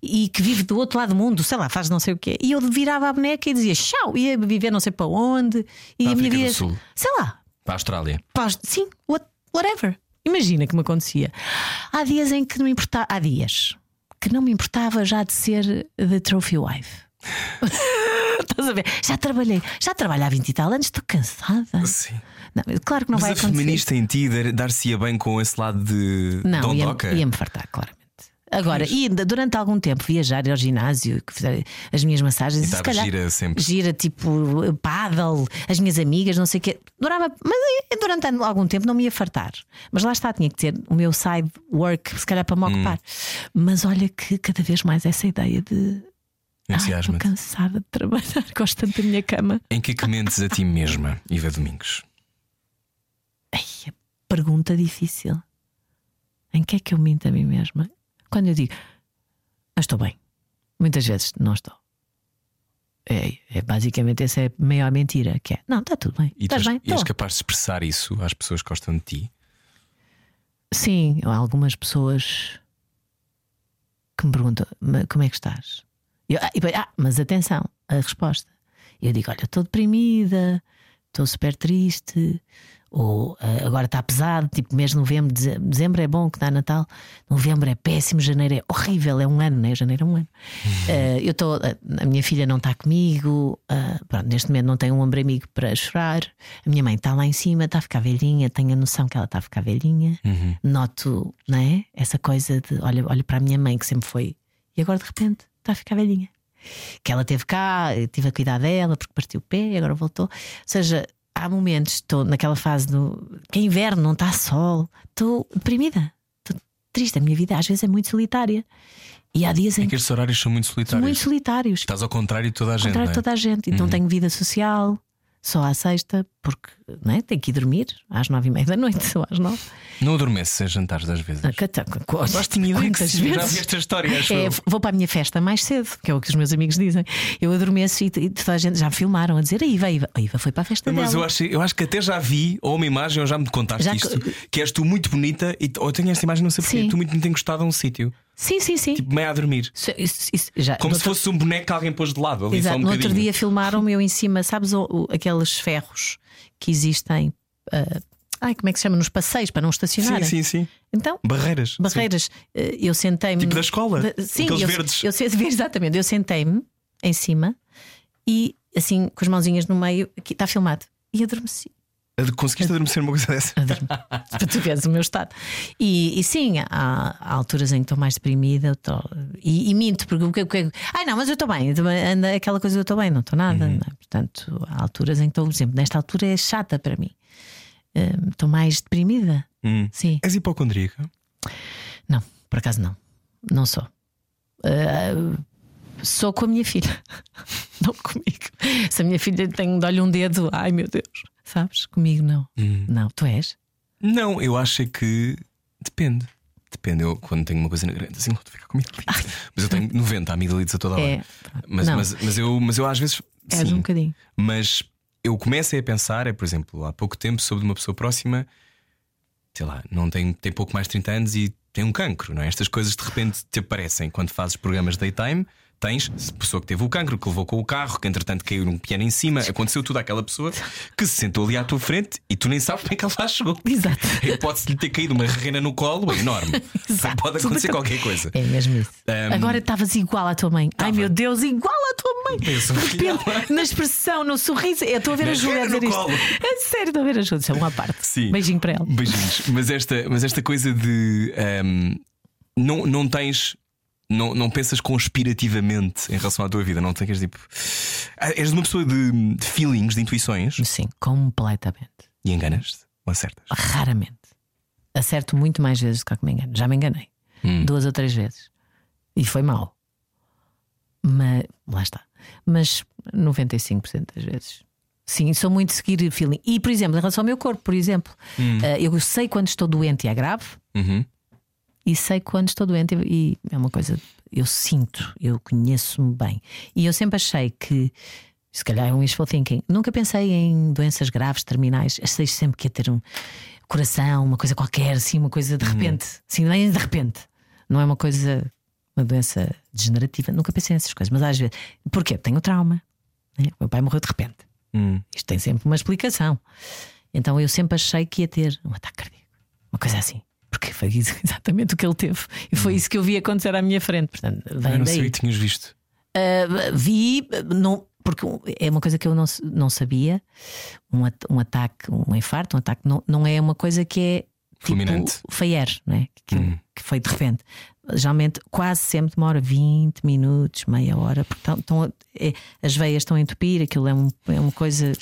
E que vive do outro lado do mundo, sei lá, faz não sei o quê. E eu virava a boneca e dizia tchau, ia viver não sei para onde. E Para a minha vida. Sul. Sei lá, Para a Austrália. Pós- sim, what- whatever. Imagina que me acontecia. Há dias em que não me importava. Há dias que não me importava já de ser the trophy wife. Estás a ver? Já trabalhei, já trabalho há 20 e tal anos, estou cansada. Sim. Não, claro que não Mas vai a acontecer. feminista em ti dar- dar-se-ia bem com esse lado de Não, ia- dondoca? ia-me fartar, claramente. Agora, e ainda durante algum tempo viajar ao ginásio, que fizer as minhas massagens, E se calhar gira sempre. gira tipo paddle, as minhas amigas, não sei o quê. Durava, mas durante algum tempo não me ia fartar. Mas lá está, tinha que ter o meu side work, se calhar para me Hum. ocupar. Mas olha que cada vez mais essa ideia de "Ai, estou cansada de trabalhar, gosto tanto da minha cama. Em que é que mentes a ti mesma, Iva Domingos? Ai, a pergunta difícil. Em que é que eu minto a mim mesma? Quando eu digo, "Ah, estou bem. Muitas vezes não estou. É, é basicamente essa é a maior mentira que é. Não, está tudo bem. E tu Estás és, bem? e és Estou. capaz de expressar isso às pessoas que gostam de ti? Sim, há algumas pessoas que me perguntam "Ma- como é que estás? Eu, ah, depois, ah, mas atenção, a resposta. Eu digo: olha, estou deprimida, estou super triste, ou ah, agora está pesado, tipo mês de novembro, deze- dezembro é bom que dá Natal, novembro é péssimo, janeiro é horrível, é um ano, né? Janeiro é um ano. Ah, eu estou, ah, a minha filha não está comigo, ah, pronto, neste momento não tenho um ombro amigo para chorar, a minha mãe está lá em cima, está a ficar velhinha, tenho a noção que ela está a ficar velhinha noto, não é? Essa coisa de olha, olho para a minha mãe que sempre foi e agora de repente está a ficar velhinha. Que ela teve cá, tive a cuidar dela porque partiu o pé e agora voltou. Ou seja, há momentos, estou naquela fase do que é inverno, não está sol, estou deprimida, estou triste. A minha vida às vezes é muito solitária. E há dias em É que que estes horários são muito são solitários. muito solitários. Estás ao contrário de toda a gente. Contrário não de é? toda a gente. E não tenho vida social, só à sexta, porque não é? tem que ir dormir às nove e meia da noite ou às nove. Não adormeces a jantares às vezes. Gosto tinha ideia que sim, já vezes? vi esta história, É, vou para a minha festa mais cedo, que é o que os meus amigos dizem. Eu adormeço e, e toda a gente já me filmaram a dizer a Iva, a Iva, a Iva foi para a festa Mas dela. eu acho, eu acho que até já vi, ou uma imagem, ou já me contaste Já isto, que- és tu muito bonita, e, ou eu tenho esta imagem, não sei porquê, tu muito bonita encostada a um sítio, Sim, sim, sim. tipo meio a dormir. Isso- isso- isso- já, Como se fosse um boneco que alguém pôs de lado ali Exato. um no outro dia filmaram-me eu em cima, sabes, o- o- aqueles ferros que existem. ah, ai, como é que se chama? Nos passeios para não Sim, estacionarem. sim, sim. Então, Barreiras. barreiras. eh, Eu sentei-me. Tipo da escola? Da- Sim, Aqueles eu, verdes. Eu, sei- exatamente. Eu sentei-me em cima e assim, com as mãozinhas no meio, aqui está filmado. E adormeci. Conseguiste adormecer uma coisa dessa? para tu veres o meu estado. E, e sim, há, há alturas em que estou mais deprimida estou- e, e minto, porque o que, o que ai não, mas eu estou bem, tô anda aquela coisa eu estou bem, não estou nada. não é? Portanto, há alturas em que estou, por exemplo, nesta altura é chata para mim. Hum, Estou mais deprimida. Hum. Sim. És hipocondríaca? Não, por acaso não. Não sou. Ah, sou com a minha filha, não comigo. Se a minha filha tem de olho um dedo, ai meu Deus, sabes? Comigo não. Não, tu és? Não, eu acho é que depende. Depende, eu quando tenho uma coisa na garganta, assim, não fica com amigdalites. Mas eu tenho 90 amigdalites a toda hora. É. Mas, Não. mas, mas, eu, mas eu às vezes. És sim. um bocadinho. Mas eu comecei a pensar, é, por exemplo, há pouco tempo, sobre uma pessoa próxima, sei lá, não tem, tem pouco mais de 30 anos e tem um cancro, não é? Estas coisas de repente te aparecem quando fazes programas daytime. Tens pessoa que teve o cancro, que levou com o carro, que entretanto caiu num piano em cima, aconteceu tudo àquela pessoa que se sentou ali à tua frente e tu nem sabes como é que ela lá chegou. Exato. De lhe ter caído uma rena no colo é enorme. Exato. Pode acontecer qualquer coisa. É mesmo isso. Um, Agora estavas igual à tua mãe. Ai meu Deus, igual à tua mãe. Filha. na expressão, no sorriso. Eu estou a ver a Júlia a dizer isto. colo. É sério, estou a ver a Júlia. Isso é uma parte. Sim. Beijinho para ela. Beijinhos. Mas esta, mas esta coisa de ahm, não, não tens. Não, não pensas conspirativamente em relação à tua vida, não tens tipo. Ah, És uma pessoa de, de feelings, de intuições Sim, completamente. e enganas-te ou acertas. Raramente. Acerto muito mais vezes do que me engano. Já me enganei. Hum. Duas ou três vezes. E foi mal. Mas lá está. Mas 95% das vezes. Sim, sou muito seguir feeling. E, por exemplo, em relação ao meu corpo, por exemplo, eh, eu sei quando estou doente e é grave, Uhum. E sei quando estou doente e é uma coisa. Eu sinto, eu conheço-me bem. E eu sempre achei que, se calhar é um wishful thinking, nunca pensei em doenças graves, terminais. Achei sempre que ia ter um coração, uma coisa qualquer, assim, uma coisa de repente. Sim, nem de repente. Não é uma coisa, uma doença degenerativa. Nunca pensei nessas coisas, mas às vezes. Porquê? Tenho trauma. né? O meu pai morreu de repente. Hum. Isto tem sempre uma explicação. Então eu sempre achei que ia ter um ataque cardíaco, uma coisa assim. Porque foi exatamente o que ele teve. E foi isso que eu vi acontecer à minha frente. Portanto, Eu vem não daí. sei, tinhas visto. Ah, vi, não, porque é uma coisa que eu não, não sabia. Um, at- um ataque, um infarto, um ataque não, não é uma coisa que é tipo Fulminante. Fayer, não é? Que, Hum. que foi de repente. Geralmente, quase sempre demora 20 minutos, meia hora, porque estão, estão- é- as veias estão a entupir, aquilo é, um- é uma coisa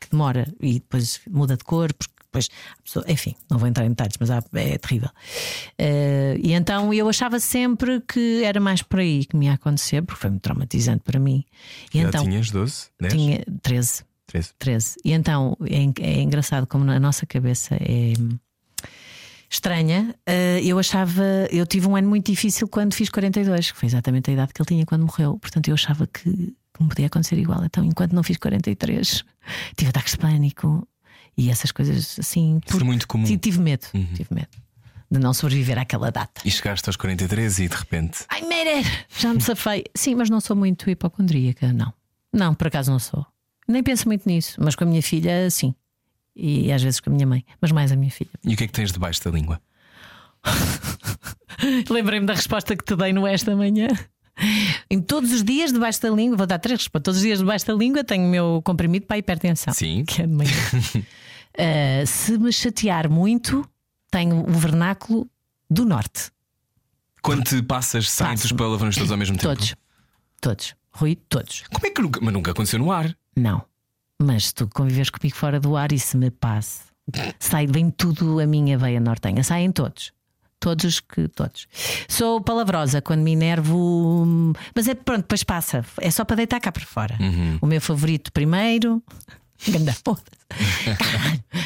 que demora e depois muda de cor, depois pessoa- enfim, não vou entrar em detalhes, mas há- é terrível. Eh, e então eu achava sempre que era mais por aí que me ia acontecer, porque foi muito traumatizante para mim. E Já então tinhas 12, 10, tinha 13. 13. 13. E então é, é engraçado como na nossa cabeça é hum, estranha. Eh, eu achava, eu tive um ano muito difícil quando fiz 42, que foi exatamente a idade que ele tinha quando morreu. Portanto, eu achava que que me podia acontecer igual. Então, enquanto não fiz 43, tive ataques de pânico e essas coisas assim. Isso é muito comum. Tive, medo, tive medo de não sobreviver àquela data. E chegaste aos 43 e de repente. Ai, Merer, já me safei. Sim, mas não sou muito hipocondríaca, não. Não, por acaso não sou. Nem penso muito nisso, mas com a minha filha, sim. E às vezes com a minha mãe, mas mais a minha filha. E o que é que tens debaixo da língua? Lembrei-me da resposta que te dei no esta manhã. Em todos os dias debaixo da língua, vou dar três respostas. Todos os dias debaixo da língua tenho o meu comprimido para a hipertensão. Sim. Que é de manhã. Ah, se me chatear muito, tenho o vernáculo do norte. Quando te passas, saem-te os palavrões todos ao mesmo tempo? Todos. Todos. Rui, todos. Como é que nunca. Mas nunca aconteceu no ar. Não. Mas se tu convives comigo fora do ar e se me passe, sai bem tudo a minha veia nortenha. Saem todos. Todos os que. Todos. Sou palavrosa quando me enervo. Mas é pronto, depois passa. É só para deitar cá para fora. O meu favorito primeiro, Ganda foda.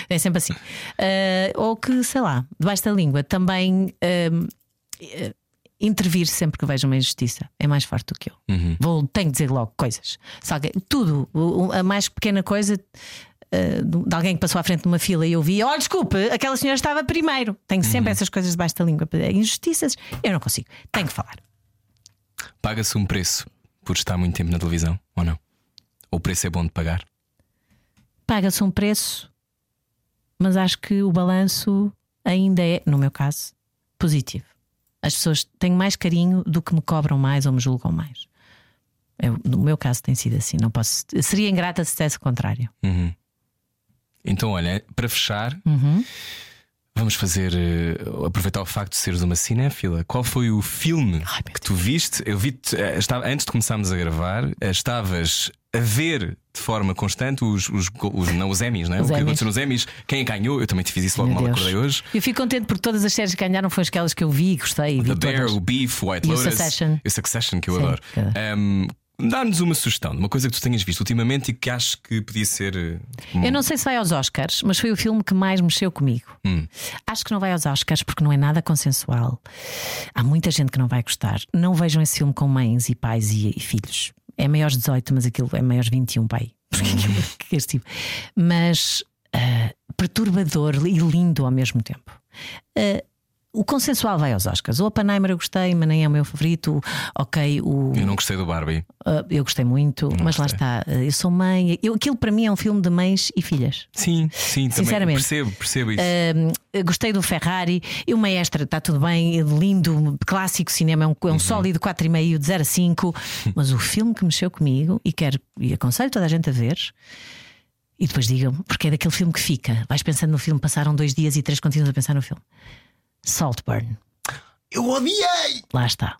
É sempre assim. Ah, ou que, sei lá, debaixo da língua também. eh, intervir sempre que vejo uma injustiça é mais forte do que eu. Vou, tenho que dizer logo coisas. Alguém- tudo, a mais pequena coisa uh, de alguém que passou à frente de uma fila e eu vi, olha, desculpe, aquela senhora estava primeiro. Tenho sempre essas coisas debaixo da língua. Injustiças, eu não consigo. Tenho que falar. Paga-se um preço por estar muito tempo na televisão, ou não? Ou o preço é bom de pagar? Paga-se um preço, mas acho que o balanço ainda é, no meu caso, positivo. As pessoas têm mais carinho do que me cobram mais ou me julgam mais. Eu, no meu caso tem sido assim. Não posso. Seria ingrata se dissesse o contrário. Então, olha, para fechar, Uhum. vamos fazer. eh, aproveitar o facto de seres uma cinéfila. Qual foi o filme Ai, que tu viste? Eu vi estava, antes de começarmos a gravar, eh, estavas a ver de forma constante os, os, os- não, os Emmys, não é? Os o que aconteceu nos Emmys, quem ganhou, eu também te fiz isso logo Meu mal acordei hoje. Eu fico contente porque todas as séries que ganharam foram aquelas que eu vi e gostei. Vi The Bear, todas. o Beef, o White E o Lotus. Succession. O Succession, que eu Sim, adoro. Um, Dá-nos uma sugestão de uma coisa que tu tenhas visto ultimamente e que acho que podia ser. eh, Eu não sei se vai aos Oscars, mas foi o filme que mais mexeu comigo. Hum. Acho que não vai aos Oscars porque não é nada consensual. Há muita gente que não vai gostar. Não vejam esse filme com mães e pais e, e filhos. É maiores 18, mas aquilo é maiores 21, pai. Que é este tipo. Mas ah, perturbador e lindo ao mesmo tempo. Ah, o consensual vai aos Oscars. O Oppenheimer eu gostei, mas nem é o meu favorito. Ok, o. Eu não gostei do Barbie. ah, eu gostei muito, mas lá gostei. está. ah, eu sou mãe. Eu, aquilo para mim é um filme de mães e filhas. Sim, sim, também Sinceramente. percebo, percebo isso. Uh, gostei do Ferrari e o Maestra está tudo bem, lindo, clássico cinema, é um, Uhum. é um sólido 4,5 de 0 a 5. Mas o filme que mexeu comigo e quero e aconselho toda a gente a ver. E depois digam-me, porque é daquele filme que fica. Vais pensando no filme, passaram dois dias e três continuas a pensar no filme. Saltburn, Eu odiei! lá está.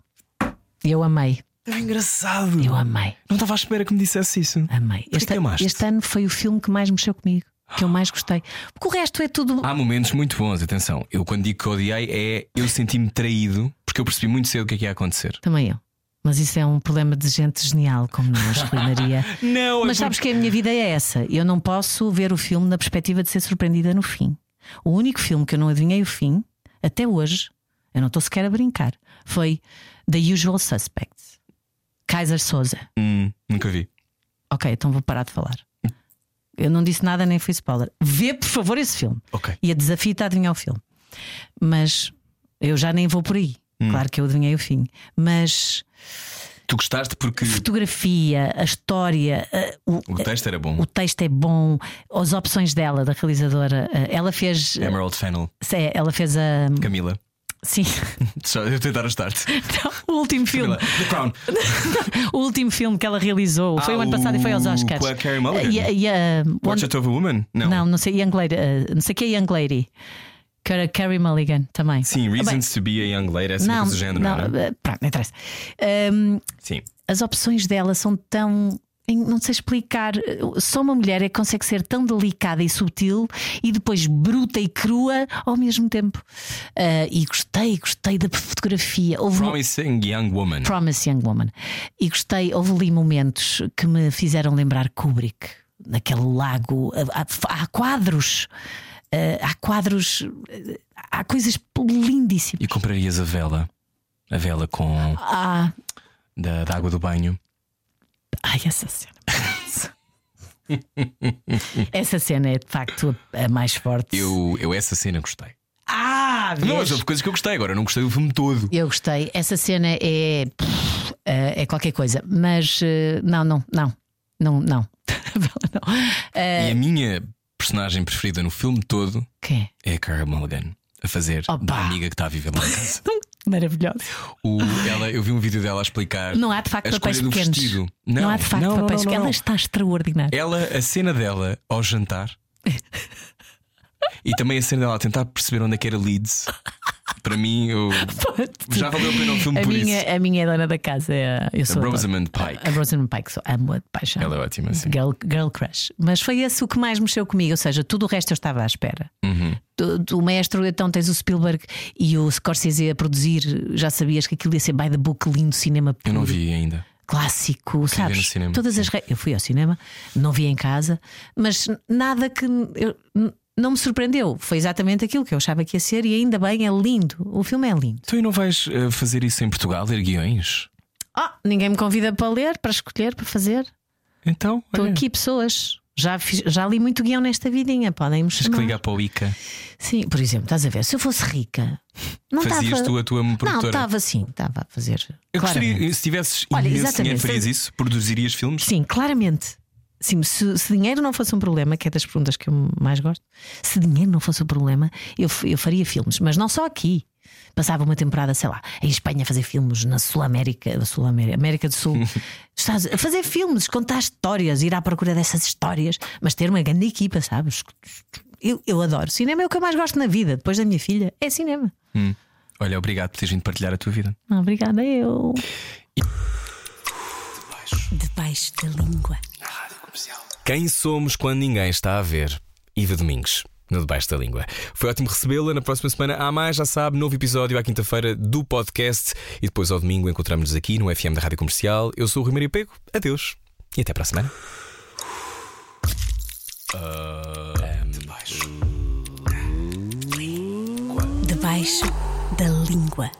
Eu amei, É engraçado. eu amei, Não estava à espera que me dissesse isso. amei. Porquê Este, que amaste? este ano foi o filme que mais mexeu comigo, que eu mais gostei. Porque o resto é tudo. Há momentos muito bons, atenção. Eu quando digo que odiei é eu senti-me traído porque eu percebi muito cedo o que é que ia acontecer. Também eu. Mas isso é um problema de gente genial como nós, Maria. Não, Mas sabes que a minha vida é essa. Eu não posso ver o filme na perspectiva de ser surpreendida no fim. O único filme que eu não adivinhei o fim, até hoje, eu não estou sequer a brincar, foi The Usual Suspects. Kaiser Souza. Hum, nunca vi. Ok, então vou parar de falar. Eu não disse nada nem fui spoiler. Vê, por favor, esse filme. Ok. E a desafio-te a adivinhar o filme. Mas eu já nem vou por aí. Hum. Claro que eu adivinhei o fim. Mas Tu gostaste porque fotografia, a história, eh, o, o texto era bom. o texto é bom, as opções dela, da realizadora. eh, Ela fez. Emerald Fennel, é, Ela fez a. Camila. Sim, Só eu tentar ajudar-te. o último filme. Camila. The Crown. O último filme que ela realizou foi o Ah, ano passado e foi aos o- Oscars. com a Carey Mulligan? E, a- e a- Portrait of a Woman? Não. não, não sei, Young Lady, eh, não sei que é Young Lady. Que era Carrie Mulligan também. Sim, Bem, Reasons to be a Young Lady, essa não, coisa do género, não, não, era? eh, pronto, não interessa. Ehm, Sim. as opções dela são tão. Não sei explicar. Só uma mulher é que consegue ser tão delicada e sutil e depois bruta e crua ao mesmo tempo. Ah, e gostei, gostei da fotografia. Houve Promising Young Woman. Promise Young Woman. E gostei, houve ali momentos que me fizeram lembrar Kubrick, naquele lago. Há, há quadros. Ah, há quadros. ah, Há coisas lindíssimas. E comprarias a vela? A vela com Ah, da, da água do banho. Ai, essa cena. essa cena é de facto a mais forte. Eu, eu essa cena gostei. Ah, Não, mas houve coisas que eu gostei, agora eu não gostei do filme todo. Eu gostei. Essa cena é. pff, é é qualquer coisa. Mas eh, não, não, não. Não, não. não. Eh, E a minha personagem preferida no filme todo que é a Cara Mulligan. A fazer Opa. da amiga que está a viver lá em casa. Maravilhoso. O, ela, eu vi um vídeo dela a explicar Não há de facto papéis pequenos. vestido. Não, Não, há de facto não, papéis pequenos. Ela está extraordinária. Ela, a cena dela ao jantar e também a cena dela a tentar perceber onde é que era Leeds. Para mim, eu, já valeu a pena o filme a por minha, isso. a minha dona da casa é. Eu sou A Rosamund Pike. A Rosamund Pike, sou amo a de paixão. Ela é ótima, sim. Girl, girl crush. Mas foi esse o que mais mexeu comigo, ou seja, tudo o resto eu estava à espera. Uhum. Do, do maestro, então tens o Spielberg e o Scorsese a produzir, já sabias que aquilo ia ser by the book, lindo cinema Eu puro. não vi ainda. clássico, ver sabes? Todas as re... Eu fui ao cinema, não vi em casa, mas nada que eu- não me surpreendeu. Foi exatamente aquilo que eu achava que ia ser e ainda bem, é lindo. O filme é lindo. Tu e não vais eh, fazer isso em Portugal, ler guiões? Ah, ninguém me convida para ler, para escolher, para fazer. Então, Estou aqui, pessoas. Já, fiz- já li muito guião nesta vidinha, podem me tens que chamar. ligar para o ICA. Sim, por exemplo, estás a ver, se eu fosse rica, não Fazias estava. tu a tua Não, produtora? estava sim, estava a fazer. Eu claramente. gostaria, se tivesses Olha, imenso dinheiro, farias isso? Produzirias filmes? Sim, claramente. Sim, se, se dinheiro não fosse um problema, que é das perguntas que eu mais gosto, se dinheiro não fosse um problema, eu, eu faria filmes, mas não só aqui. Passava uma temporada, sei lá, em Espanha a fazer filmes, na Sul América, da Sul América, América do Sul, Estados- a fazer filmes, contar histórias, ir à procura dessas histórias, mas ter uma grande equipa, sabes? Eu, eu adoro. Cinema é o que eu mais gosto na vida, depois da minha filha, é cinema. Hum. Olha, obrigado por teres vindo partilhar a tua vida. Obrigada, eu. Debaixo da língua. Quem somos quando ninguém está a ver? Iva Domingues. No Debaixo da Língua. Foi ótimo recebê-la. Na próxima semana há mais, já sabe, novo episódio à quinta-feira do podcast. E depois ao domingo encontramos-nos aqui no FM da Rádio Comercial. Eu sou o Rui Maria Pego. Adeus. E até para a semana. Debaixo da língua.